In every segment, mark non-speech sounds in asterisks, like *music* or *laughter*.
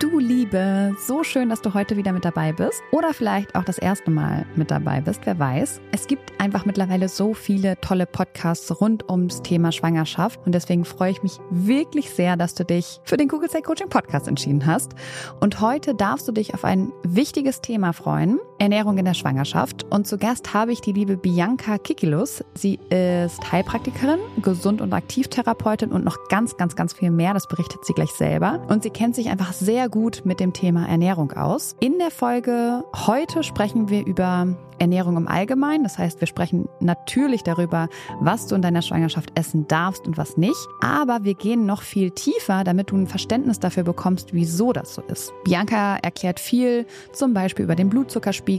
Du Liebe, so schön, dass du heute wieder mit dabei bist oder vielleicht auch das erste Mal mit dabei bist, wer weiß. Es gibt einfach mittlerweile so viele tolle Podcasts rund ums Thema Schwangerschaft und deswegen freue ich mich wirklich sehr, dass du dich für den Google Say Coaching Podcast entschieden hast. Und heute darfst du dich auf ein wichtiges Thema freuen, Ernährung in der Schwangerschaft. Und zu Gast habe ich die liebe Bianca Kikilus. Sie ist Heilpraktikerin, Gesund- und Aktivtherapeutin und noch ganz, ganz, ganz viel mehr. Das berichtet sie gleich selber. Und sie kennt sich einfach sehr gut mit dem Thema Ernährung aus. In der Folge heute sprechen wir über Ernährung im Allgemeinen. Das heißt, wir sprechen natürlich darüber, was du in deiner Schwangerschaft essen darfst und was nicht. Aber wir gehen noch viel tiefer, damit du ein Verständnis dafür bekommst, wieso das so ist. Bianca erklärt viel, zum Beispiel über den Blutzuckerspiegel,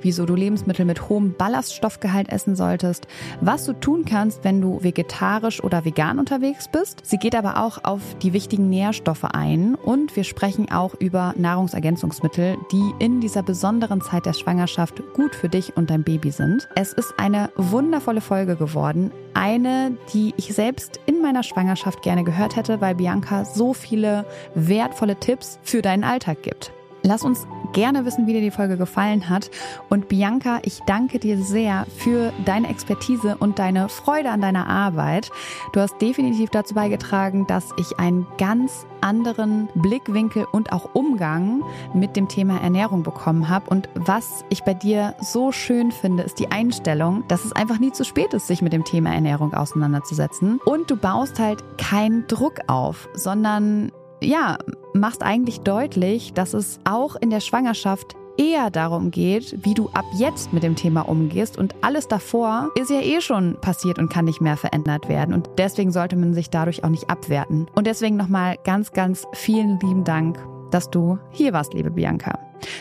wieso du Lebensmittel mit hohem Ballaststoffgehalt essen solltest, was du tun kannst, wenn du vegetarisch oder vegan unterwegs bist. Sie geht aber auch auf die wichtigen Nährstoffe ein und wir sprechen auch über Nahrungsergänzungsmittel, die in dieser besonderen Zeit der Schwangerschaft gut für dich und dein Baby sind. Es ist eine wundervolle Folge geworden. Eine, die ich selbst in meiner Schwangerschaft gerne gehört hätte, weil Bianca so viele wertvolle Tipps für deinen Alltag gibt. Lass uns gerne wissen, wie dir die Folge gefallen hat. Und Bianca, ich danke dir sehr für deine Expertise und deine Freude an deiner Arbeit. Du hast definitiv dazu beigetragen, dass ich einen ganz anderen Blickwinkel und auch Umgang mit dem Thema Ernährung bekommen habe. Und was ich bei dir so schön finde, ist die Einstellung, dass es einfach nie zu spät ist, sich mit dem Thema Ernährung auseinanderzusetzen. Und du baust halt keinen Druck auf, sondern ja, machst eigentlich deutlich, dass es auch in der Schwangerschaft eher darum geht, wie du ab jetzt mit dem Thema umgehst und alles davor ist ja eh schon passiert und kann nicht mehr verändert werden und deswegen sollte man sich dadurch auch nicht abwerten. Und deswegen nochmal ganz, ganz vielen lieben Dank, dass du hier warst, liebe Bianca.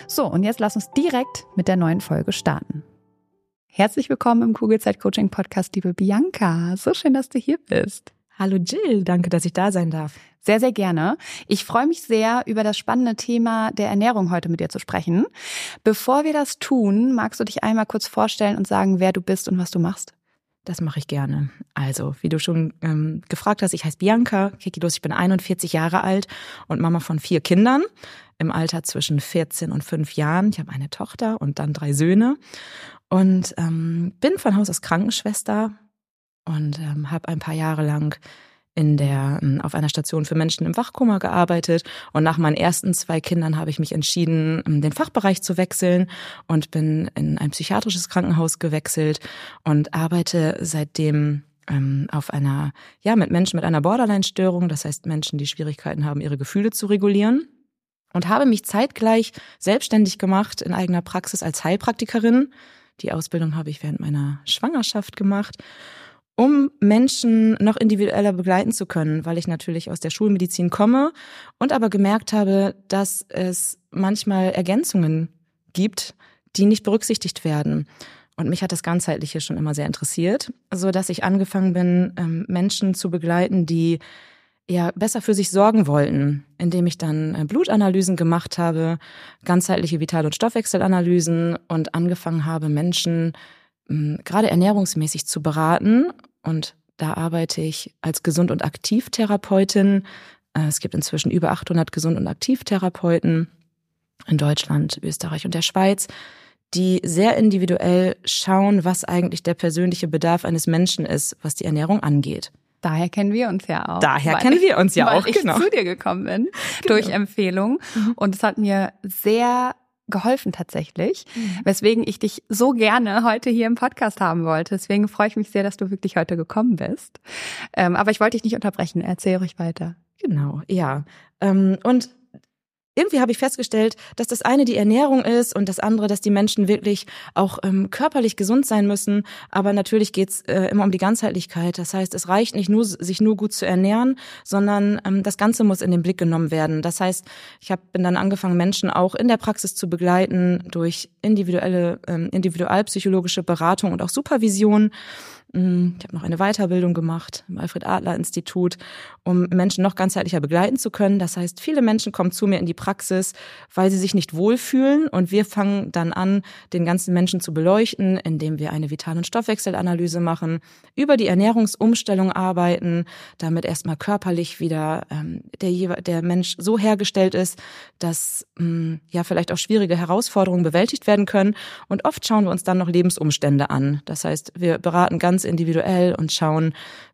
So, und jetzt lass uns direkt mit der neuen Folge starten. Herzlich willkommen im Kugelzeit Coaching Podcast, liebe Bianca. So schön, dass du hier bist. Hallo Jill, danke, dass ich da sein darf. Sehr, sehr gerne. Ich freue mich sehr, über das spannende Thema der Ernährung heute mit dir zu sprechen. Bevor wir das tun, magst du dich einmal kurz vorstellen und sagen, wer du bist und was du machst? Das mache ich gerne. Also, wie du schon ähm, gefragt hast, ich heiße Bianca Kikidos, ich bin 41 Jahre alt und Mama von vier Kindern im Alter zwischen 14 und 5 Jahren. Ich habe eine Tochter und dann drei Söhne und ähm, bin von Haus aus Krankenschwester und ähm, habe ein paar Jahre lang in der, ähm, auf einer Station für Menschen im Wachkoma gearbeitet. Und nach meinen ersten zwei Kindern habe ich mich entschieden, ähm, den Fachbereich zu wechseln und bin in ein psychiatrisches Krankenhaus gewechselt und arbeite seitdem ähm, auf einer, ja, mit Menschen mit einer Borderline-Störung, das heißt Menschen, die Schwierigkeiten haben, ihre Gefühle zu regulieren. Und habe mich zeitgleich selbstständig gemacht in eigener Praxis als Heilpraktikerin. Die Ausbildung habe ich während meiner Schwangerschaft gemacht um Menschen noch individueller begleiten zu können, weil ich natürlich aus der Schulmedizin komme und aber gemerkt habe, dass es manchmal Ergänzungen gibt, die nicht berücksichtigt werden. Und mich hat das Ganzheitliche schon immer sehr interessiert, so dass ich angefangen bin, ähm, Menschen zu begleiten, die ja besser für sich sorgen wollten, indem ich dann äh, Blutanalysen gemacht habe, ganzheitliche Vital- und Stoffwechselanalysen und angefangen habe, Menschen gerade ernährungsmäßig zu beraten und da arbeite ich als Gesund- und Aktivtherapeutin. Äh, es gibt inzwischen über 800 Gesund- und Aktivtherapeuten in Deutschland, Österreich und der Schweiz, die sehr individuell schauen, was eigentlich der persönliche Bedarf eines Menschen ist, was die Ernährung angeht. Daher kennen wir uns ja auch. Daher kennen wir uns ja *laughs* weil auch, ich genau. zu dir gekommen bin *laughs* genau. durch Empfehlung. Mhm. Und es hat mir sehr geholfen tatsächlich, mhm. weswegen ich dich so gerne heute hier im Podcast haben wollte. Deswegen freue ich mich sehr, dass du wirklich heute gekommen bist. Ähm, aber ich wollte dich nicht unterbrechen. Erzähl ruhig weiter. Genau, ja. Ähm, und irgendwie habe ich festgestellt, dass das eine die Ernährung ist und das andere, dass die Menschen wirklich auch ähm, körperlich gesund sein müssen. Aber natürlich geht's äh, immer um die Ganzheitlichkeit. Das heißt, es reicht nicht nur, sich nur gut zu ernähren, sondern ähm, das Ganze muss in den Blick genommen werden. Das heißt, ich hab, bin dann angefangen, Menschen auch in der Praxis zu begleiten durch individuelle, ähm, individualpsychologische Beratung und auch Supervision. Mm, ich habe noch eine Weiterbildung gemacht im Alfred Adler Institut, um Menschen noch ganzheitlicher begleiten zu können. Das heißt, viele Menschen kommen zu mir in die Praxis, weil sie sich nicht wohlfühlen und wir fangen dann an, den ganzen Menschen zu beleuchten, indem wir eine Vital- und Stoffwechselanalyse machen, über die Ernährungsumstellung arbeiten, damit erstmal körperlich wieder ähm, der, der Mensch so hergestellt ist, dass ähm, ja vielleicht auch schwierige Herausforderungen bewältigt werden können. Und oft schauen wir uns dann noch Lebensumstände an. Das heißt, wir beraten ganz ganz individuell und schauen,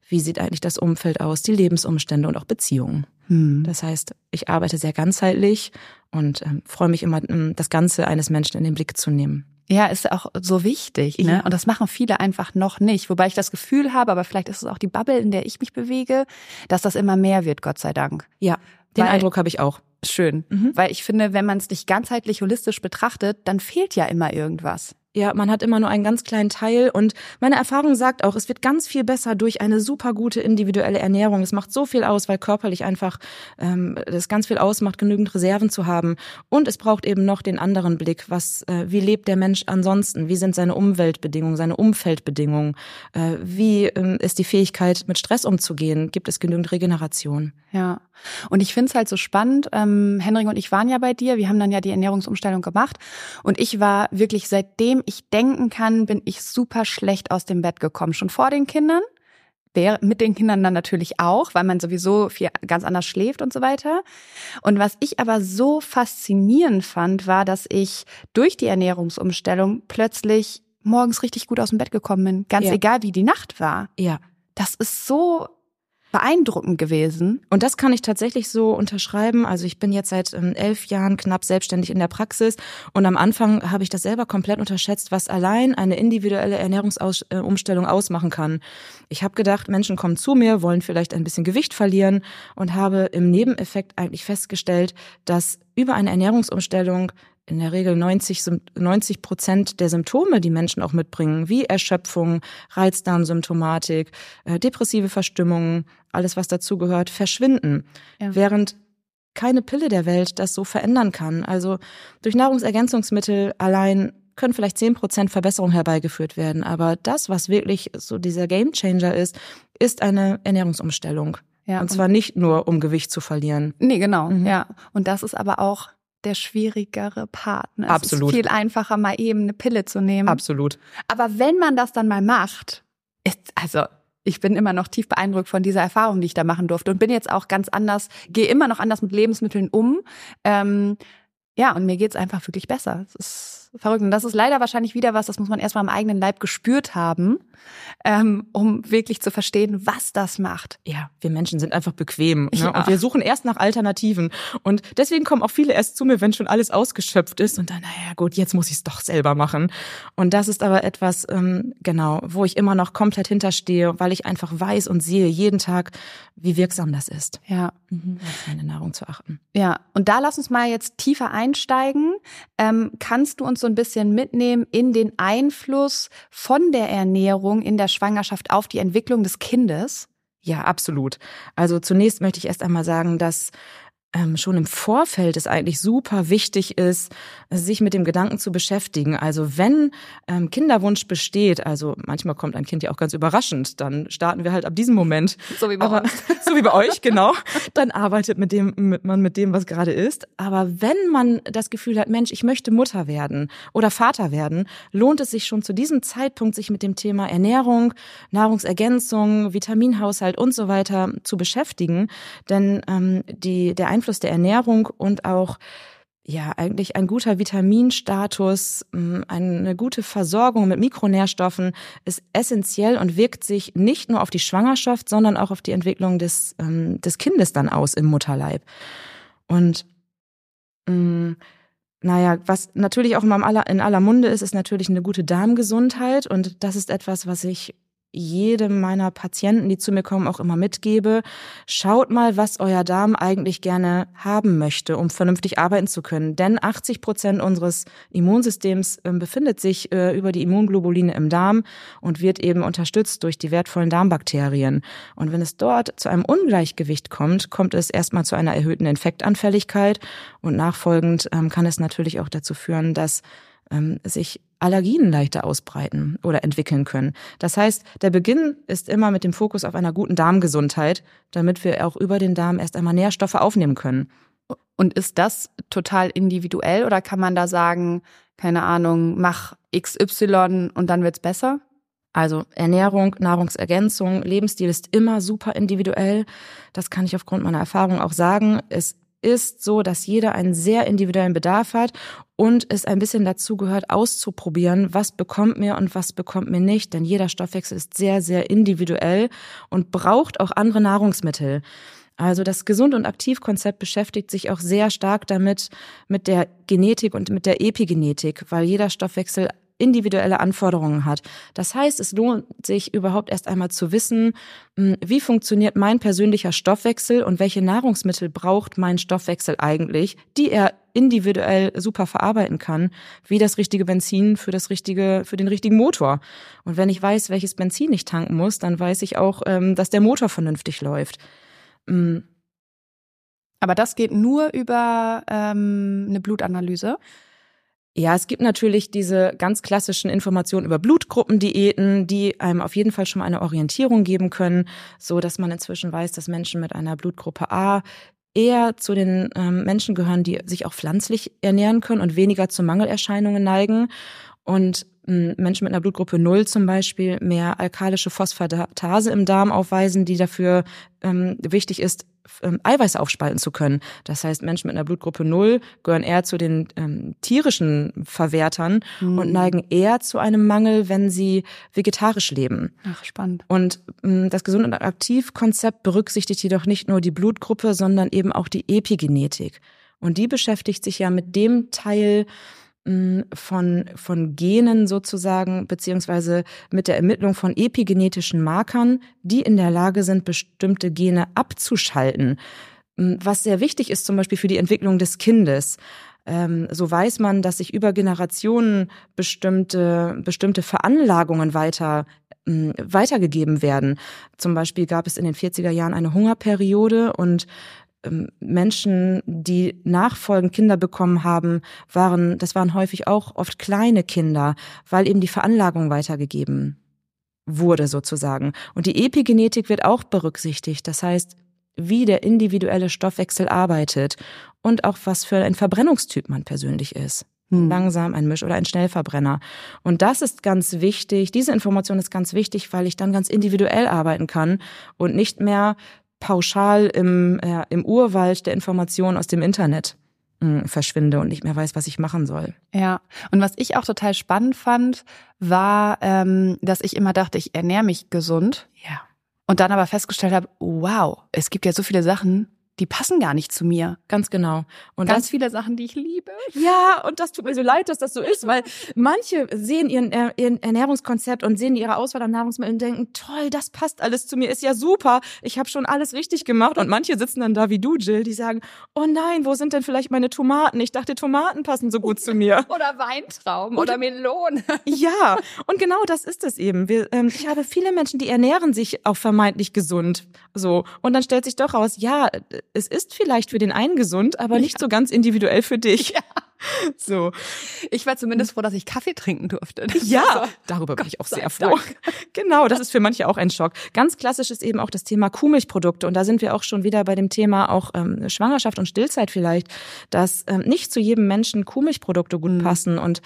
wie sieht eigentlich das Umfeld aus, die Lebensumstände und auch Beziehungen. Hm. Das heißt, ich arbeite sehr ganzheitlich und ähm, freue mich immer, ähm, das Ganze eines Menschen in den Blick zu nehmen. Ja, ist auch so wichtig. Ne? Ja. Und das machen viele einfach noch nicht. Wobei ich das Gefühl habe, aber vielleicht ist es auch die Bubble, in der ich mich bewege, dass das immer mehr wird, Gott sei Dank. Ja, den Weil, Eindruck habe ich auch. Schön. Mhm. Weil ich finde, wenn man es nicht ganzheitlich holistisch betrachtet, dann fehlt ja immer irgendwas. Ja, man hat immer nur einen ganz kleinen Teil und meine Erfahrung sagt auch, es wird ganz viel besser durch eine super gute individuelle Ernährung. Es macht so viel aus, weil körperlich einfach ähm, das ganz viel ausmacht, genügend Reserven zu haben. Und es braucht eben noch den anderen Blick, was, äh, wie lebt der Mensch ansonsten? Wie sind seine Umweltbedingungen, seine Umfeldbedingungen? Äh, wie äh, ist die Fähigkeit, mit Stress umzugehen? Gibt es genügend Regeneration? Ja, und ich finde es halt so spannend. Ähm, Henrik und ich waren ja bei dir. Wir haben dann ja die Ernährungsumstellung gemacht. Und ich war wirklich, seitdem ich denken kann, bin ich super schlecht aus dem Bett gekommen. Schon vor den Kindern. Mit den Kindern dann natürlich auch, weil man sowieso viel ganz anders schläft und so weiter. Und was ich aber so faszinierend fand, war, dass ich durch die Ernährungsumstellung plötzlich morgens richtig gut aus dem Bett gekommen bin. Ganz ja. egal, wie die Nacht war. Ja. Das ist so beeindruckend gewesen. Und das kann ich tatsächlich so unterschreiben. Also ich bin jetzt seit ähm, elf Jahren knapp selbstständig in der Praxis und am Anfang habe ich das selber komplett unterschätzt, was allein eine individuelle Ernährungsumstellung ausmachen kann. Ich habe gedacht, Menschen kommen zu mir, wollen vielleicht ein bisschen Gewicht verlieren und habe im Nebeneffekt eigentlich festgestellt, dass über eine Ernährungsumstellung in der Regel 90, 90 Prozent der Symptome, die Menschen auch mitbringen, wie Erschöpfung, Reizdarmsymptomatik, äh, depressive Verstimmungen, alles was dazugehört, verschwinden. Ja. Während keine Pille der Welt das so verändern kann. Also durch Nahrungsergänzungsmittel allein können vielleicht 10 Prozent Verbesserung herbeigeführt werden. Aber das, was wirklich so dieser Gamechanger ist, ist eine Ernährungsumstellung. Ja, und zwar nicht nur, um Gewicht zu verlieren. Nee, genau, mhm. ja. Und das ist aber auch der schwierigere Partner. Absolut. Es ist viel einfacher, mal eben eine Pille zu nehmen. Absolut. Aber wenn man das dann mal macht, ist, also ich bin immer noch tief beeindruckt von dieser Erfahrung, die ich da machen durfte und bin jetzt auch ganz anders, gehe immer noch anders mit Lebensmitteln um. Ähm, ja, und mir geht's einfach wirklich besser. Es ist ist verrückt. Und das ist leider wahrscheinlich wieder was, das muss man erstmal im eigenen Leib gespürt haben, ähm, um wirklich zu verstehen, was das macht. Ja, wir Menschen sind einfach bequem ne? ja. und wir suchen erst nach Alternativen. Und deswegen kommen auch viele erst zu mir, wenn schon alles ausgeschöpft ist und dann, naja gut, jetzt muss ich es doch selber machen. Und das ist aber etwas, ähm, genau, wo ich immer noch komplett hinterstehe, weil ich einfach weiß und sehe jeden Tag, wie wirksam das ist. Ja. Mhm, auf meine Nahrung zu achten. Ja, und da lass uns mal jetzt tiefer einsteigen. Ähm, kannst du uns so ein bisschen mitnehmen in den Einfluss von der Ernährung in der Schwangerschaft auf die Entwicklung des Kindes? Ja, absolut. Also zunächst möchte ich erst einmal sagen, dass ähm, schon im Vorfeld es eigentlich super wichtig ist, sich mit dem Gedanken zu beschäftigen. Also wenn ähm, Kinderwunsch besteht, also manchmal kommt ein Kind ja auch ganz überraschend, dann starten wir halt ab diesem Moment. So wie bei Aber, uns. *laughs* So wie bei euch, *laughs* genau. Dann arbeitet mit dem, mit, man mit dem, was gerade ist. Aber wenn man das Gefühl hat, Mensch, ich möchte Mutter werden oder Vater werden, lohnt es sich schon zu diesem Zeitpunkt, sich mit dem Thema Ernährung, Nahrungsergänzung, Vitaminhaushalt und so weiter zu beschäftigen. Denn ähm, die, der Einfluss der Ernährung und auch ja, eigentlich ein guter Vitaminstatus, mm, eine gute Versorgung mit Mikronährstoffen ist essentiell und wirkt sich nicht nur auf die Schwangerschaft, sondern auch auf die Entwicklung des, ähm, des Kindes dann aus im Mutterleib. Und mh, mm, naja, was natürlich auch immer in aller Munde ist, ist natürlich eine gute Darmgesundheit. Und das ist etwas, was ich jedem meiner Patienten, die zu mir kommen, auch immer mitgebe. Schaut mal, was euer Darm eigentlich gerne haben möchte, um vernünftig arbeiten zu können. Denn 80 Prozent unseres Immunsystems äh, befindet sich äh, über die Immunglobuline im Darm und wird eben unterstützt durch die wertvollen Darmbakterien. Und wenn es dort zu einem Ungleichgewicht kommt, kommt es erstmal zu einer erhöhten Infektanfälligkeit und nachfolgend ähm, kann es natürlich auch dazu führen, dass ähm, sich Allergien leichter ausbreiten oder entwickeln können. Das heißt, der Beginn ist immer mit dem Fokus auf einer guten Darmgesundheit, damit wir auch über den Darm erst einmal Nährstoffe aufnehmen können. Und ist das total individuell oder kann man da sagen, keine Ahnung, mach XY und dann wird's besser? Also Ernährung, Nahrungsergänzung, Lebensstil ist immer super individuell. Das kann ich aufgrund meiner Erfahrung auch sagen. Es ist so, dass jeder einen sehr individuellen Bedarf hat und es ein bisschen dazu gehört, auszuprobieren, was bekommt mir und was bekommt mir nicht. Denn jeder Stoffwechsel ist sehr, sehr individuell und braucht auch andere Nahrungsmittel. Also das Gesund- und Aktivkonzept beschäftigt sich auch sehr stark damit, mit der Genetik und mit der Epigenetik, weil jeder Stoffwechsel individuelle Anforderungen hat. Das heißt, es lohnt sich überhaupt erst einmal zu wissen, hm, wie funktioniert mein persönlicher Stoffwechsel und welche Nahrungsmittel braucht mein Stoffwechsel eigentlich, die er individuell super verarbeiten kann, wie das richtige Benzin für das richtige, für den richtigen Motor. Und wenn ich weiß, welches Benzin ich tanken muss, dann weiß ich auch, ähm, dass der Motor vernünftig läuft. Hm. Aber das geht nur über ähm, eine Blutanalyse. Ja, es gibt natürlich diese ganz klassischen Informationen über Blutgruppendiäten, die einem auf jeden Fall schon mal eine Orientierung geben können, so dass man inzwischen weiß, dass Menschen mit einer Blutgruppe A eher zu den ähm, Menschen gehören, die sich auch pflanzlich ernähren können und weniger zu Mangelerscheinungen neigen. Und hm, Menschen mit einer Blutgruppe 0 zum Beispiel mehr alkalische Phosphatase im Darm aufweisen, die dafür ähm, wichtig ist, ähm, Eiweiß aufspalten zu können. Das heißt, Menschen mit einer Blutgruppe 0 gehören eher zu den ähm, tierischen Verwertern mhm. und neigen eher zu einem Mangel, wenn sie vegetarisch leben. Ach, spannend. Und ähm, das Gesund- und Aktivkonzept berücksichtigt jedoch nicht nur die Blutgruppe, sondern eben auch die Epigenetik. Und die beschäftigt sich ja mit dem Teil, von, von Genen sozusagen, beziehungsweise mit der Ermittlung von epigenetischen Markern, die in der Lage sind, bestimmte Gene abzuschalten. Was sehr wichtig ist, zum Beispiel für die Entwicklung des Kindes. Ähm, so weiß man, dass sich über Generationen bestimmte, bestimmte Veranlagungen weiter weitergegeben werden. Zum Beispiel gab es in den 40er Jahren eine Hungerperiode und ähm, Menschen, die nachfolgend Kinder bekommen haben, waren, das waren häufig auch oft kleine Kinder, weil eben die Veranlagung weitergegeben wurde sozusagen. Und die Epigenetik wird auch berücksichtigt. Das heißt, wie der individuelle Stoffwechsel arbeitet und auch was für ein Verbrennungstyp man persönlich ist. Hm. Langsam, ein Misch- oder ein Schnellverbrenner. Und das ist ganz wichtig. Diese Information ist ganz wichtig, weil ich dann ganz individuell arbeiten kann und nicht mehr pauschal im, äh, im Urwald der Informationen aus dem Internet. mh, hm, verschwinde und nicht mehr weiß, was ich machen soll. Ja, und was ich auch total spannend fand, war, ähm, dass ich immer dachte, ich ernähre mich gesund. Ja. Und dann aber festgestellt habe, wow, es gibt ja so viele Sachen, die passen gar nicht zu mir. Ganz genau. Und ganz das, viele Sachen, die ich liebe. Ja, und das tut mir so leid, dass das so ist, weil manche sehen ihren, äh, ihren Ernährungskonzept und sehen ihre Auswahl an Nahrungsmitteln und denken, toll, das passt alles zu mir, ist ja super, ich habe schon alles richtig gemacht. Und manche sitzen dann da wie du, Jill, die sagen, oh nein, wo sind denn vielleicht meine Tomaten? Ich dachte, Tomaten passen so gut zu mir. *laughs* oder Weintrauben oder Melonen. *laughs* ja, und genau das ist es eben. Wir, ähm, ich habe viele Menschen, die ernähren sich auch vermeintlich gesund. So. Und dann stellt sich doch raus, ja, es ist vielleicht für den einen gesund, aber nicht ja. so ganz individuell für dich. Ja. So. Ich war zumindest froh, dass ich Kaffee trinken durfte. Das ja, so, darüber bin ich auch sehr froh. Dank. Genau, das ist für manche auch ein Schock. Ganz klassisch ist eben auch das Thema Kuhmilchprodukte. Und da sind wir auch schon wieder bei dem Thema auch ähm, Schwangerschaft und Stillzeit vielleicht, dass ähm, nicht zu jedem Menschen Kuhmilchprodukte gut mhm. passen. Und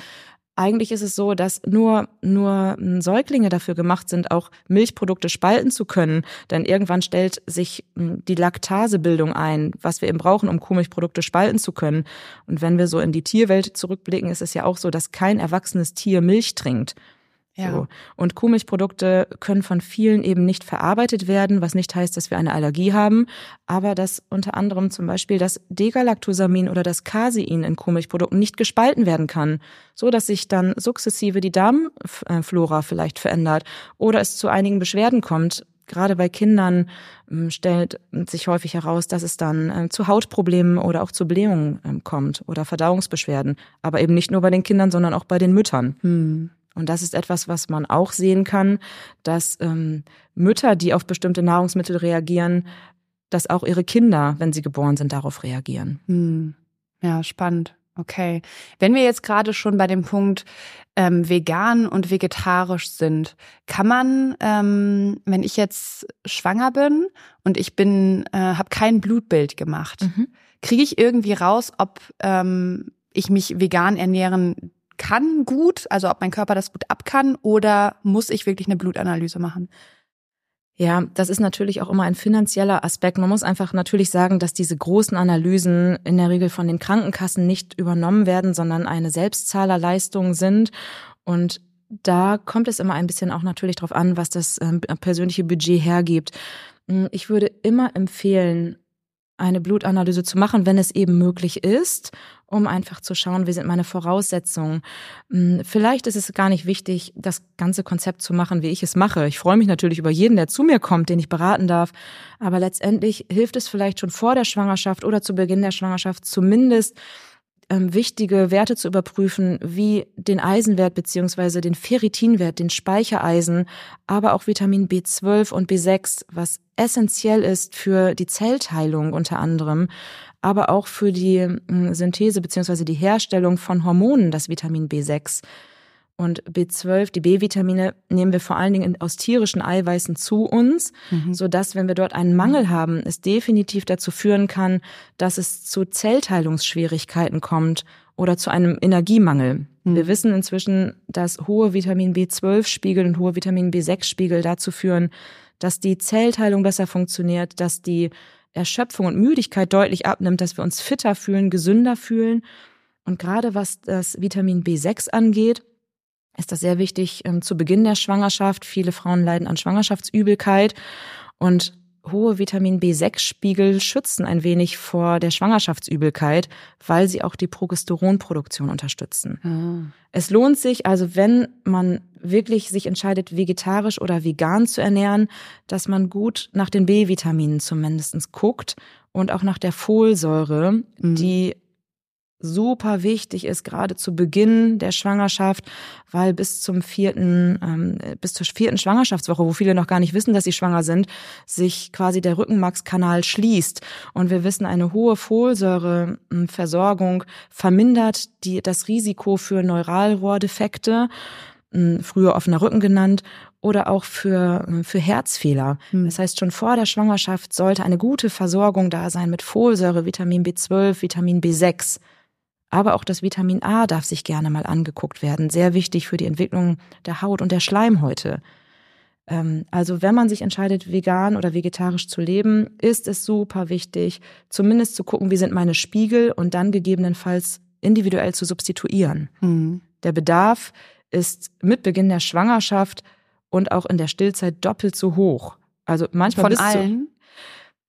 eigentlich ist es so, dass nur, nur hm, Säuglinge dafür gemacht sind, auch Milchprodukte spalten zu können. Denn irgendwann stellt sich hm, die Laktasebildung ein, was wir eben brauchen, um Kuhmilchprodukte spalten zu können. Und wenn wir so in die Tierwelt zurückblicken, ist es ja auch so, dass kein erwachsenes Tier Milch trinkt. Ja. So. Und Kuhmilchprodukte können von vielen eben nicht verarbeitet werden, was nicht heißt, dass wir eine Allergie haben, aber dass unter anderem zum Beispiel das Degalactosamin oder das Casein in Kuhmilchprodukten nicht gespalten werden kann, so dass sich dann sukzessive die Darmflora vielleicht verändert oder es zu einigen Beschwerden kommt. Gerade bei Kindern ähm, stellt sich häufig heraus, dass es dann äh, zu Hautproblemen oder auch zu Blähungen ähm, kommt oder Verdauungsbeschwerden. Aber eben nicht nur bei den Kindern, sondern auch bei den Müttern. Hm. Und das ist etwas, was man auch sehen kann, dass ähm, Mütter, die auf bestimmte Nahrungsmittel reagieren, dass auch ihre Kinder, wenn sie geboren sind, darauf reagieren. Hm. Ja, spannend. Okay. Wenn wir jetzt gerade schon bei dem Punkt ähm, vegan und vegetarisch sind, kann man, ähm, wenn ich jetzt schwanger bin und ich bin, äh, habe kein Blutbild gemacht, mhm. kriege ich irgendwie raus, ob ähm, ich mich vegan ernähren kann gut, also ob mein Körper das gut ab kann oder muss ich wirklich eine Blutanalyse machen? Ja, das ist natürlich auch immer ein finanzieller Aspekt. Man muss einfach natürlich sagen, dass diese großen Analysen in der Regel von den Krankenkassen nicht übernommen werden, sondern eine Selbstzahlerleistung sind. Und da kommt es immer ein bisschen auch natürlich darauf an, was das ähm, persönliche Budget hergibt. Hm, ich würde immer empfehlen, eine Blutanalyse zu machen, wenn es eben möglich ist, um einfach zu schauen, wie sind meine Voraussetzungen. Hm, vielleicht ist es gar nicht wichtig, das ganze Konzept zu machen, wie ich es mache. Ich freue mich natürlich über jeden, der zu mir kommt, den ich beraten darf. Aber letztendlich hilft es vielleicht schon vor der Schwangerschaft oder zu Beginn der Schwangerschaft zumindest ähm, wichtige Werte zu überprüfen, wie den Eisenwert beziehungsweise den Ferritinwert, den Speichereisen, aber auch Vitamin B12 und B6, was essentiell ist für die Zellteilung unter anderem, aber auch für die Synthese beziehungsweise die Herstellung von Hormonen, das Vitamin B6. Und B12, die B-Vitamine, nehmen wir vor allen Dingen aus tierischen Eiweißen zu uns, mhm. so dass, wenn wir dort einen Mangel haben, es definitiv dazu führen kann, dass es zu Zellteilungsschwierigkeiten kommt oder zu einem Energiemangel. Mhm. Wir wissen inzwischen, dass hohe Vitamin B12-Spiegel und hohe Vitamin B6-Spiegel dazu führen, dass die Zellteilung besser funktioniert, dass die Erschöpfung und Müdigkeit deutlich abnimmt, dass wir uns fitter fühlen, gesünder fühlen. Und gerade was das Vitamin B6 angeht, ist das sehr wichtig ähm, zu Beginn der Schwangerschaft. Viele Frauen leiden an Schwangerschaftsübelkeit und hohe Vitamin B6-Spiegel schützen ein wenig vor der Schwangerschaftsübelkeit, weil sie auch die Progesteronproduktion unterstützen. Ah. Es lohnt sich also, wenn man wirklich sich entscheidet, vegetarisch oder vegan zu ernähren, dass man gut nach den B-Vitaminen zumindest guckt und auch nach der Folsäure, mhm. die super wichtig ist, gerade zu Beginn der Schwangerschaft, weil bis zum vierten, ähm, bis zur vierten Schwangerschaftswoche, wo viele noch gar nicht wissen, dass sie schwanger sind, sich quasi der Rückenmarkskanal schließt. Und wir wissen, eine hohe Folsäureversorgung vermindert die, das Risiko für Neuralrohrdefekte, früher offener Rücken genannt, oder auch für, für Herzfehler. Hm. Das heißt, schon vor der Schwangerschaft sollte eine gute Versorgung da sein mit Folsäure, Vitamin B12, Vitamin B6. Aber auch das Vitamin A darf sich gerne mal angeguckt werden. Sehr wichtig für die Entwicklung der Haut und der Schleimhäute. Ähm, also wenn man sich entscheidet, vegan oder vegetarisch zu leben, ist es super wichtig, zumindest zu gucken, wie sind meine Spiegel und dann gegebenenfalls individuell zu substituieren. Mhm. Der Bedarf ist mit Beginn der Schwangerschaft und auch in der Stillzeit doppelt so hoch. Also manchmal von allen.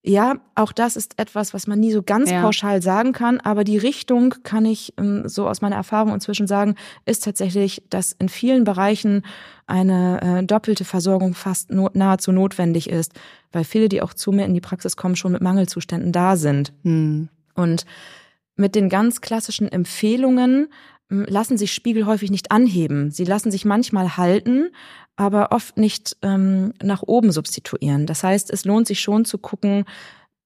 Ja, auch das ist etwas, was man nie so ganz ja. pauschal sagen kann, aber die Richtung kann ich ähm, so aus meiner Erfahrung inzwischen sagen, ist tatsächlich, dass in vielen Bereichen eine äh, doppelte Versorgung fast no nahezu notwendig ist, weil viele, die auch zu mir in die Praxis kommen, schon mit Mangelzuständen da sind. Hm. Und mit den ganz klassischen Empfehlungen lassen sich Spiegel häufig nicht anheben. Sie lassen sich manchmal halten, aber oft nicht ähm, nach oben substituieren. Das heißt, es lohnt sich schon zu gucken,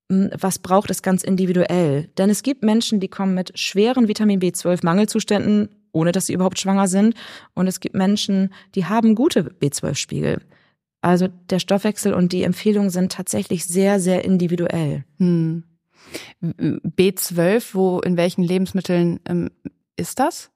was braucht es ganz individuell. Denn es gibt Menschen, die kommen mit schweren Vitamin B12-Mangelzuständen, ohne dass sie überhaupt schwanger sind. Und es gibt Menschen, die haben gute B12-Spiegel. Also der Stoffwechsel und die Empfehlungen sind tatsächlich sehr, sehr individuell. Hm. B12, wo in welchen Lebensmitteln ähm, ist das?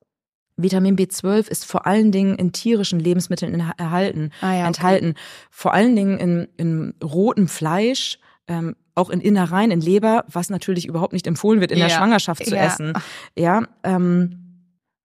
Vitamin B12 ist vor allen Dingen in tierischen Lebensmitteln erhalten, ah, ja, enthalten. Okay. Vor allen Dingen in, in rotem Fleisch, ähm, auch in Innereien, in Leber, was natürlich überhaupt nicht empfohlen wird, in ja. der Schwangerschaft zu ja. essen. Ja, ähm,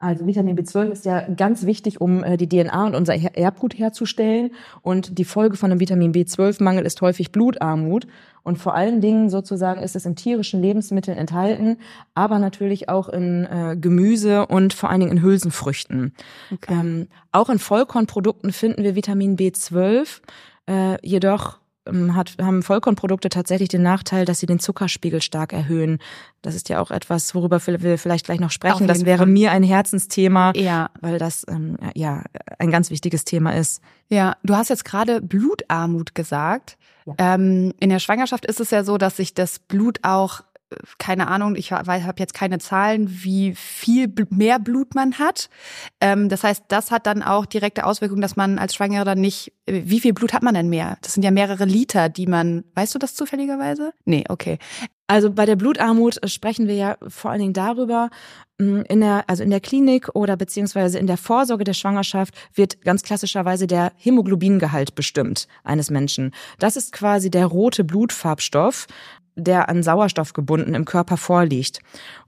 also Vitamin B12 ist ja ganz wichtig, um äh, die DNA und unser Erbgut herzustellen. Und die Folge von einem Vitamin B12-Mangel ist häufig Blutarmut. Und vor allen Dingen sozusagen ist es in tierischen Lebensmitteln enthalten, aber natürlich auch in äh, Gemüse und vor allen Dingen in Hülsenfrüchten. Okay. Ähm, auch in Vollkornprodukten finden wir Vitamin B12. Äh, jedoch hat, haben Vollkornprodukte tatsächlich den Nachteil, dass sie den Zuckerspiegel stark erhöhen. Das ist ja auch etwas, worüber wir vielleicht gleich noch sprechen. Das wäre Fall. mir ein Herzensthema, ja. weil das ähm, ja ein ganz wichtiges Thema ist. Ja, du hast jetzt gerade Blutarmut gesagt. Ja. Ähm, in der Schwangerschaft ist es ja so, dass sich das Blut auch keine Ahnung, ich habe jetzt keine Zahlen, wie viel mehr Blut man hat. Ähm, das heißt, das hat dann auch direkte Auswirkungen, dass man als Schwangere dann nicht, äh, wie viel Blut hat man denn mehr? Das sind ja mehrere Liter, die man, weißt du das zufälligerweise? Nee, okay. Also bei der Blutarmut sprechen wir ja vor allen Dingen darüber, mm, in der, also in der Klinik oder beziehungsweise in der Vorsorge der Schwangerschaft wird ganz klassischerweise der Hämoglobingehalt bestimmt eines Menschen. Das ist quasi der rote Blutfarbstoff, der an Sauerstoff gebunden im Körper vorliegt.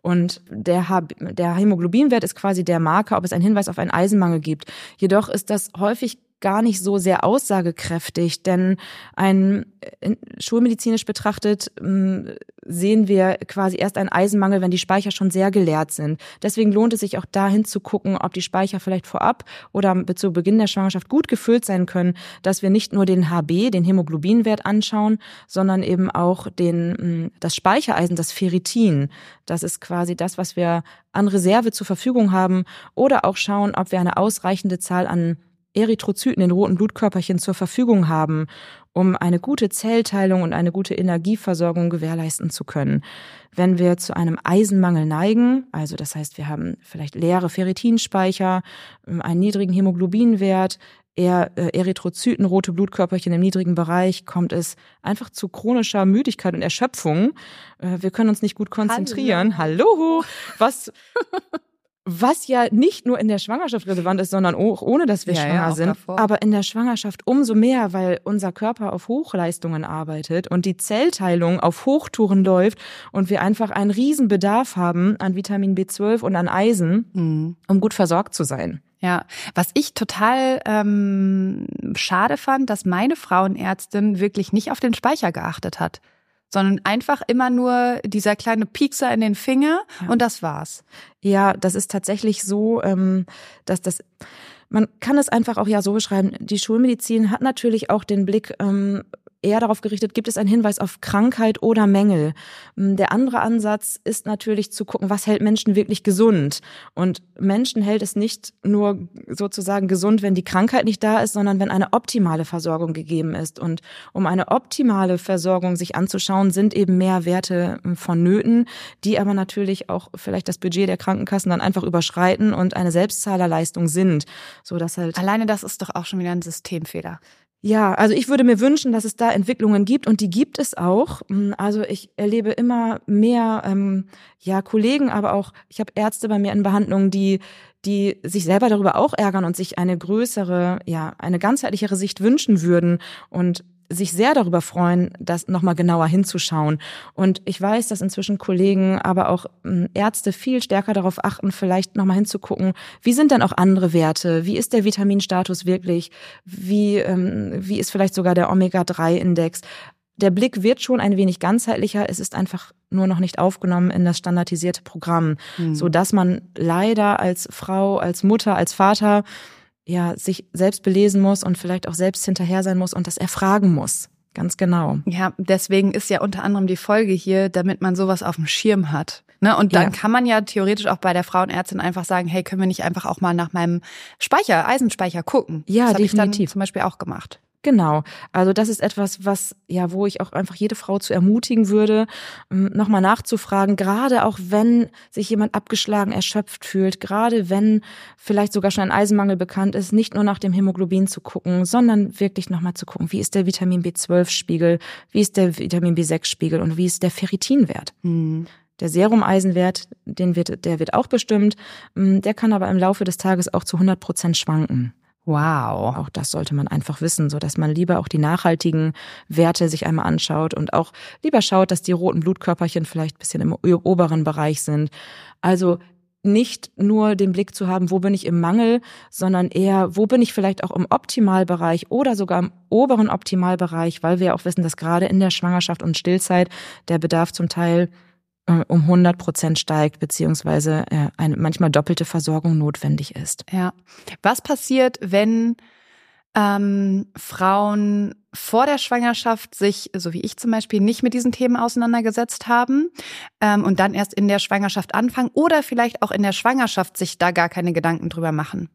Und der, der Hämoglobinwert ist quasi der Marker, ob es einen Hinweis auf einen Eisenmangel gibt. Jedoch ist das häufig gar nicht so sehr aussagekräftig, denn ein äh, schulmedizinisch betrachtet hm, sehen wir quasi erst einen Eisenmangel, wenn die Speicher schon sehr geleert sind. Deswegen lohnt es sich auch dahin zu gucken, ob die Speicher vielleicht vorab oder zu Beginn der Schwangerschaft gut gefüllt sein können, dass wir nicht nur den HB, den Hämoglobinwert anschauen, sondern eben auch den hm, das Speichereisen, das Ferritin. Das ist quasi das, was wir an Reserve zur Verfügung haben oder auch schauen, ob wir eine ausreichende Zahl an Erythrozyten, den roten Blutkörperchen, zur Verfügung haben, um eine gute Zellteilung und eine gute Energieversorgung gewährleisten zu können. Wenn wir zu einem Eisenmangel neigen, also das heißt, wir haben vielleicht leere Ferritinspeicher, einen niedrigen Hämoglobinwert, eher äh, Erythrozyten, rote Blutkörperchen im niedrigen Bereich, kommt es einfach zu chronischer Müdigkeit und Erschöpfung. Äh, wir können uns nicht gut konzentrieren. Hallo, Hallo was *laughs* was ja nicht nur in der Schwangerschaft relevant ist, sondern auch ohne, dass wir ja, schwanger ja, sind, davor. aber in der Schwangerschaft umso mehr, weil unser Körper auf Hochleistungen arbeitet und die Zellteilung auf Hochtouren läuft und wir einfach einen riesen Bedarf haben an Vitamin B12 und an Eisen, mhm. um gut versorgt zu sein. Ja, was ich total ähm, schade fand, dass meine Frauenärztin wirklich nicht auf den Speicher geachtet hat sondern einfach immer nur dieser kleine Piekser in den Finger ja. und das war's. Ja, das ist tatsächlich so, ähm, dass das man kann es einfach auch ja so beschreiben. Die Schulmedizin hat natürlich auch den Blick ähm, eher darauf gerichtet, gibt es einen Hinweis auf Krankheit oder Mängel. Hm, der andere Ansatz ist natürlich zu gucken, was hält Menschen wirklich gesund. Und Menschen hält es nicht nur sozusagen gesund, wenn die Krankheit nicht da ist, sondern wenn eine optimale Versorgung gegeben ist. Und um eine optimale Versorgung sich anzuschauen, sind eben mehr Werte hm, vonnöten, die aber natürlich auch vielleicht das Budget der Krankenkassen dann einfach überschreiten und eine Selbstzahlerleistung sind, so dass halt alleine das ist doch auch schon wieder ein Systemfehler. Ja, also ich würde mir wünschen, dass es da Entwicklungen gibt und die gibt es auch. Mm, also ich erlebe immer mehr ähm, ja Kollegen, aber auch ich habe Ärzte bei mir in Behandlung, die die sich selber darüber auch ärgern und sich eine größere, ja, eine ganzheitlichere Sicht wünschen würden und sich sehr darüber freuen, das nochmal genauer hinzuschauen. Und ich weiß, dass inzwischen Kollegen, aber auch hm, Ärzte viel stärker darauf achten, vielleicht nochmal hinzugucken, wie sind denn auch andere Werte? Wie ist der Vitaminstatus wirklich? Wie, ähm, wie ist vielleicht sogar der Omega-3-Index? Der Blick wird schon ein wenig ganzheitlicher. Es ist einfach nur noch nicht aufgenommen in das standardisierte Programm, mhm. so dass man leider als Frau, als Mutter, als Vater ja, sich selbst belesen muss und vielleicht auch selbst hinterher sein muss und das erfragen muss. Ganz genau. Ja, deswegen ist ja unter anderem die Folge hier, damit man sowas auf dem Schirm hat. Ne? Und dann ja. kann man ja theoretisch auch bei der Frauenärztin einfach sagen, hey, können wir nicht einfach auch mal nach meinem Speicher, Eisenspeicher gucken? Ja, das definitiv. Ich dann zum Beispiel auch gemacht. Genau. Also das ist etwas, was ja, wo ich auch einfach jede Frau zu ermutigen würde, ähm, nochmal nachzufragen, gerade auch wenn sich jemand abgeschlagen, erschöpft fühlt, gerade wenn vielleicht sogar schon ein Eisenmangel bekannt ist, nicht nur nach dem Hämoglobin zu gucken, sondern wirklich nochmal zu gucken, wie ist der Vitamin B12-Spiegel, wie ist der Vitamin B6-Spiegel und wie ist der Ferritinwert. Mhm. Der Serumeisenwert, den wird, der wird auch bestimmt. Ähm, der kann aber im Laufe des Tages auch zu 100 Prozent schwanken. Wow. Auch das sollte man einfach wissen, so dass man lieber auch die nachhaltigen Werte sich einmal anschaut und auch lieber schaut, dass die roten Blutkörperchen vielleicht bisschen im oberen Bereich sind. Also nicht nur den Blick zu haben, wo bin ich im Mangel, sondern eher, wo bin ich vielleicht auch im Optimalbereich oder sogar im oberen Optimalbereich, weil wir auch wissen, dass gerade in der Schwangerschaft und Stillzeit der Bedarf zum Teil um 100 Prozent steigt, beziehungsweise äh, eine manchmal doppelte Versorgung notwendig ist. Ja. Was passiert, wenn ähm, Frauen vor der Schwangerschaft sich, so wie ich zum Beispiel, nicht mit diesen Themen auseinandergesetzt haben ähm, und dann erst in der Schwangerschaft anfangen oder vielleicht auch in der Schwangerschaft sich da gar keine Gedanken drüber machen?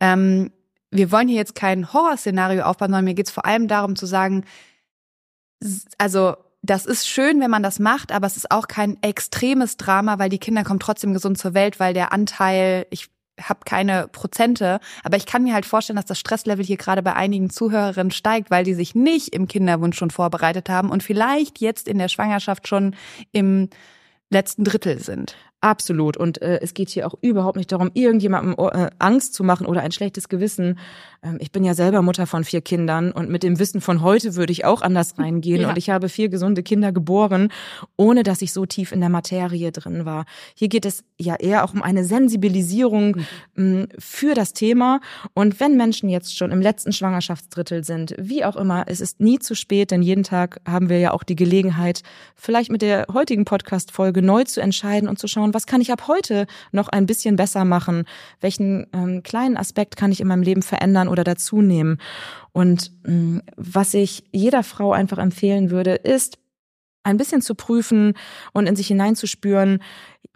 Ähm, wir wollen hier jetzt kein Horrorszenario aufbauen, sondern mir geht es vor allem darum zu sagen, also das ist schön, wenn man das macht, aber es ist auch kein extremes Drama, weil die Kinder kommen trotzdem gesund zur Welt, weil der Anteil, ich habe keine Prozente, aber ich kann mir halt vorstellen, dass das Stresslevel hier gerade bei einigen Zuhörerinnen steigt, weil die sich nicht im Kinderwunsch schon vorbereitet haben und vielleicht jetzt in der Schwangerschaft schon im letzten Drittel sind. Absolut. Und äh, es geht hier auch überhaupt nicht darum, irgendjemandem äh, Angst zu machen oder ein schlechtes Gewissen. Ähm, ich bin ja selber Mutter von vier Kindern und mit dem Wissen von heute würde ich auch anders reingehen. Ja. Und ich habe vier gesunde Kinder geboren, ohne dass ich so tief in der Materie drin war. Hier geht es ja eher auch um eine Sensibilisierung mhm. Ähm, für das Thema. Und wenn Menschen jetzt schon im letzten Schwangerschaftsdrittel sind, wie auch immer, es ist nie zu spät, denn jeden Tag haben wir ja auch die Gelegenheit, vielleicht mit der heutigen Podcast-Folge neu zu entscheiden und zu schauen, schauen, was kann ich ab heute noch ein bisschen besser machen? Welchen ähm, kleinen Aspekt kann ich in meinem Leben verändern oder dazunehmen? Und ähm, was ich jeder Frau einfach empfehlen würde, ist, ein bisschen zu prüfen und in sich hineinzuspüren,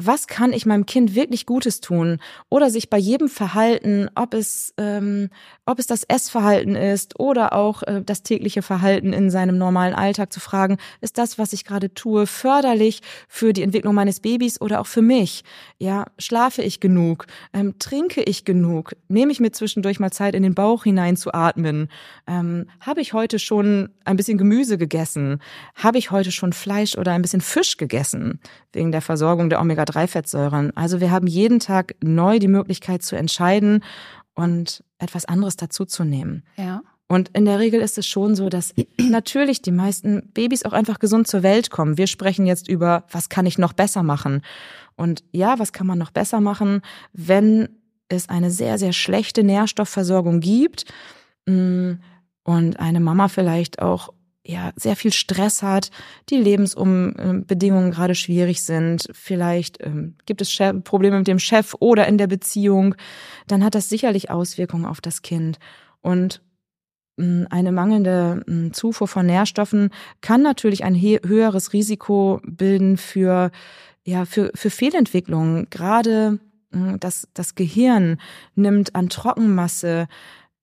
was kann ich meinem Kind wirklich Gutes tun? Oder sich bei jedem Verhalten, ob es, ähm, ob es das Essverhalten ist oder auch äh, das tägliche Verhalten in seinem normalen Alltag zu fragen, ist das, was ich gerade tue, förderlich für die Entwicklung meines Babys oder auch für mich? Ja, schlafe ich genug? Ähm, trinke ich genug? Nehme ich mir zwischendurch mal Zeit, in den Bauch hinein zu atmen? Ähm, Habe ich heute schon ein bisschen Gemüse gegessen? Habe ich heute schon Fleisch oder ein bisschen Fisch gegessen? Wegen der Versorgung der Omega Omega-3-Fettsäuren. Also wir haben jeden Tag neu die Möglichkeit zu entscheiden und etwas anderes dazuzunehmen. Ja. Und in der Regel ist es schon so, dass natürlich die meisten Babys auch einfach gesund zur Welt kommen. Wir sprechen jetzt über, was kann ich noch besser machen? Und ja, was kann man noch besser machen, wenn es eine sehr, sehr schlechte Nährstoffversorgung gibt mm, und eine Mama vielleicht auch ja sehr viel Stress hat, die Lebensbedingungen gerade schwierig sind, vielleicht ähm, gibt es Probleme mit dem Chef oder in der Beziehung, dann hat das sicherlich Auswirkungen auf das Kind. Und ähm, eine mangelnde ähm, Zufuhr von Nährstoffen kann natürlich ein höheres Risiko bilden für ja für für Fehlentwicklungen. Gerade ähm, das das Gehirn nimmt an Trockenmasse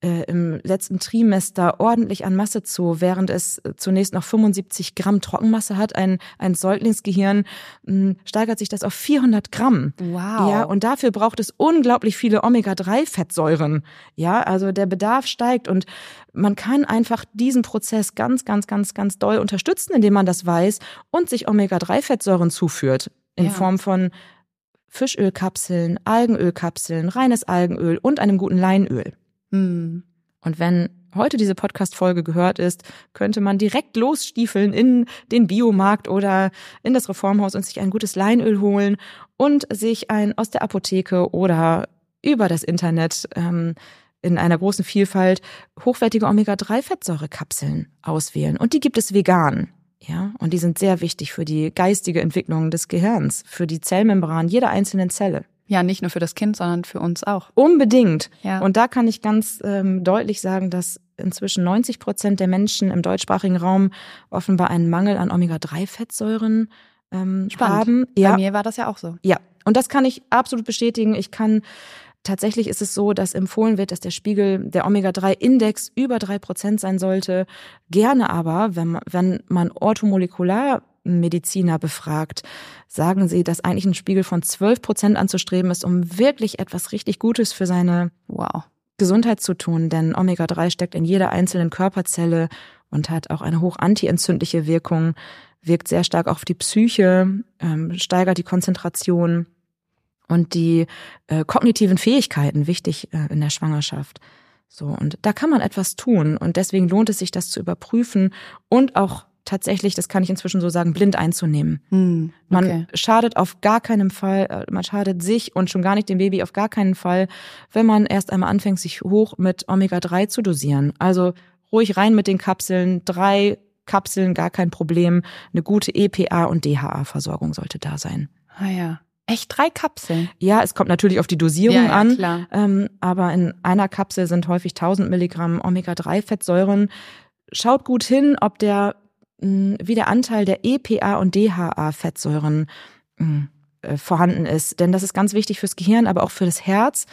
äh, im letzten Trimester ordentlich an Masse zu, während es zunächst noch 75 Gramm Trockenmasse hat. Ein, ein Säuglingsgehirn mh, hm, steigert sich das auf 400 Gramm. Wow. Ja, und dafür braucht es unglaublich viele Omega-3-Fettsäuren. Ja, also der Bedarf steigt und man kann einfach diesen Prozess ganz, ganz, ganz, ganz doll unterstützen, indem man das weiß und sich Omega-3-Fettsäuren zuführt in Ja. Form von Fischölkapseln, Algenölkapseln, reines Algenöl und einem guten Leinöl. Hm. Und wenn heute diese Podcast-Folge gehört ist, könnte man direkt losstiefeln in den Biomarkt oder in das Reformhaus und sich ein gutes Leinöl holen und sich ein aus der Apotheke oder über das Internet ähm, in einer großen Vielfalt hochwertige Omega-3-Fettsäurekapseln auswählen. Und die gibt es vegan. Ja, und die sind sehr wichtig für die geistige Entwicklung des Gehirns, für die Zellmembran jeder einzelnen Zelle. Ja, nicht nur für das Kind, sondern für uns auch. Unbedingt. Ja. Und da kann ich ganz ähm, deutlich sagen, dass inzwischen 90 Prozent der Menschen im deutschsprachigen Raum offenbar einen Mangel an Omega-3-Fettsäuren ähm, Spannend. haben. Bei Ja, mir war das ja auch so. ja. Und das kann ich absolut bestätigen. Ich kann Tatsächlich ist es so, dass empfohlen wird, dass der Spiegel der Omega-3-Index über drei Prozent sein sollte. Gerne aber, wenn man, wenn man Orthomolekularmediziner befragt, sagen sie, dass eigentlich ein Spiegel von 12 Prozent anzustreben ist, um wirklich etwas richtig Gutes für seine Wow. Gesundheit zu tun. Denn Omega-3 steckt in jeder einzelnen Körperzelle und hat auch eine hoch antientzündliche Wirkung, wirkt sehr stark auf die Psyche, ähm, steigert die Konzentration und die äh, kognitiven Fähigkeiten wichtig äh, in der Schwangerschaft. So und da kann man etwas tun und deswegen lohnt es sich, das zu überprüfen und auch tatsächlich, das kann ich inzwischen so sagen, blind einzunehmen. Hm. Man Okay. schadet auf gar keinen Fall, äh, man schadet sich und schon gar nicht dem Baby auf gar keinen Fall, wenn man erst einmal anfängt, sich hoch mit Omega-3 zu dosieren. Also ruhig rein mit den Kapseln, drei Kapseln, gar kein Problem. Eine gute EPA und DHA-Versorgung sollte da sein. Ah ja. Echt drei Kapseln? Ja, es kommt natürlich auf die Dosierung ja, ja, an. klar. Ähm, aber in einer Kapsel sind häufig 1000 Milligramm Omega-3-Fettsäuren. Schaut gut hin, ob der, wie der Anteil der EPA und DHA-Fettsäuren äh, vorhanden ist. Denn das ist ganz wichtig fürs Gehirn, aber auch für das Herz,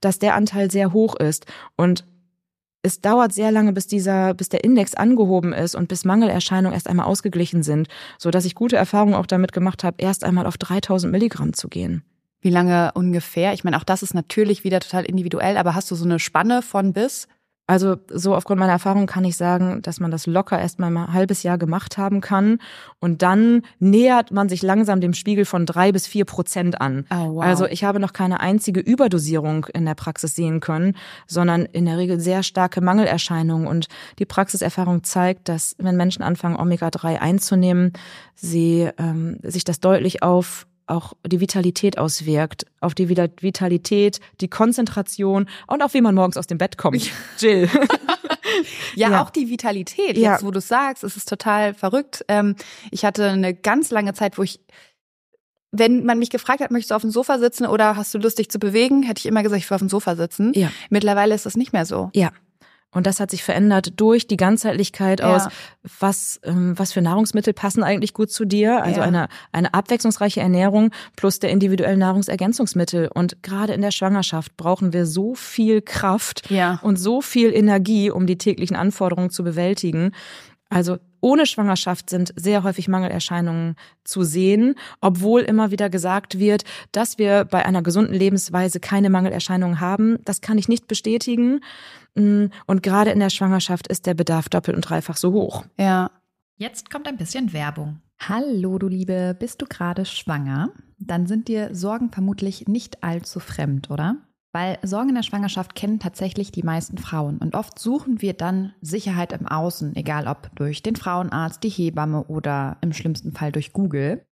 dass der Anteil sehr hoch ist. Und es dauert sehr lange, bis dieser, bis der Index angehoben ist und bis Mangelerscheinungen erst einmal ausgeglichen sind, so dass ich gute Erfahrungen auch damit gemacht habe, erst einmal auf 3000 Milligramm zu gehen. Wie lange ungefähr? Ich meine, auch das ist natürlich wieder total individuell, aber hast du so eine Spanne von bis? Also so aufgrund meiner Erfahrung kann ich sagen, dass man das locker erst mal ein halbes Jahr gemacht haben kann und dann nähert man sich langsam dem Spiegel von drei bis vier Prozent an. Oh, wow. Also ich habe noch keine einzige Überdosierung in der Praxis sehen können, sondern in der Regel sehr starke Mangelerscheinungen und die Praxiserfahrung zeigt, dass wenn Menschen anfangen Omega-3 einzunehmen, sie ähm, sich das deutlich auf auch die Vitalität auswirkt, auf die Vita- Vitalität, die Konzentration und auch wie man morgens aus dem Bett kommt. Jill. *laughs* Ja, Ja. auch die Vitalität. Ja. Jetzt, wo du es sagst, es ist total verrückt. Ähm, ich hatte eine ganz lange Zeit, wo ich, wenn man mich gefragt hat, möchtest du auf dem Sofa sitzen oder hast du Lust, dich zu bewegen, hätte ich immer gesagt, ich will auf dem Sofa sitzen. Ja. Mittlerweile ist das nicht mehr so. Ja. Und das hat sich verändert durch die Ganzheitlichkeit Ja. aus, was, ähm, was für Nahrungsmittel passen eigentlich gut zu dir. Also Ja. eine, eine abwechslungsreiche Ernährung plus der individuellen Nahrungsergänzungsmittel. Und gerade in der Schwangerschaft brauchen wir so viel Kraft Ja. und so viel Energie, um die täglichen Anforderungen zu bewältigen. Also ohne Schwangerschaft sind sehr häufig Mangelerscheinungen zu sehen, obwohl immer wieder gesagt wird, dass wir bei einer gesunden Lebensweise keine Mangelerscheinungen haben. Das kann ich nicht bestätigen. Und gerade in der Schwangerschaft ist der Bedarf doppelt und dreifach so hoch. Ja. Jetzt kommt ein bisschen Werbung. Hallo, du Liebe, bist du gerade schwanger? Dann sind dir Sorgen vermutlich nicht allzu fremd, oder? Weil Sorgen in der Schwangerschaft kennen tatsächlich die meisten Frauen und oft suchen wir dann Sicherheit im Außen, egal ob durch den Frauenarzt, die Hebamme oder im schlimmsten Fall durch Google.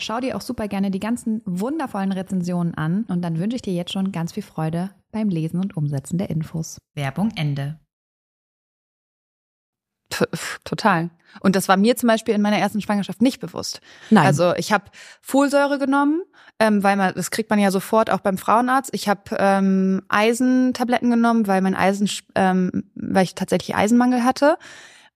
Schau dir auch super gerne die ganzen wundervollen Rezensionen an und dann wünsche ich dir jetzt schon ganz viel Freude beim Lesen und Umsetzen der Infos. Werbung Ende. Total. Und das war mir zum Beispiel in meiner ersten Schwangerschaft nicht bewusst. Nein. Also ich habe Folsäure genommen, ähm, weil man, das kriegt man ja sofort auch beim Frauenarzt. Ich habe ähm, Eisentabletten genommen, weil mein Eisen, ähm, weil ich tatsächlich Eisenmangel hatte.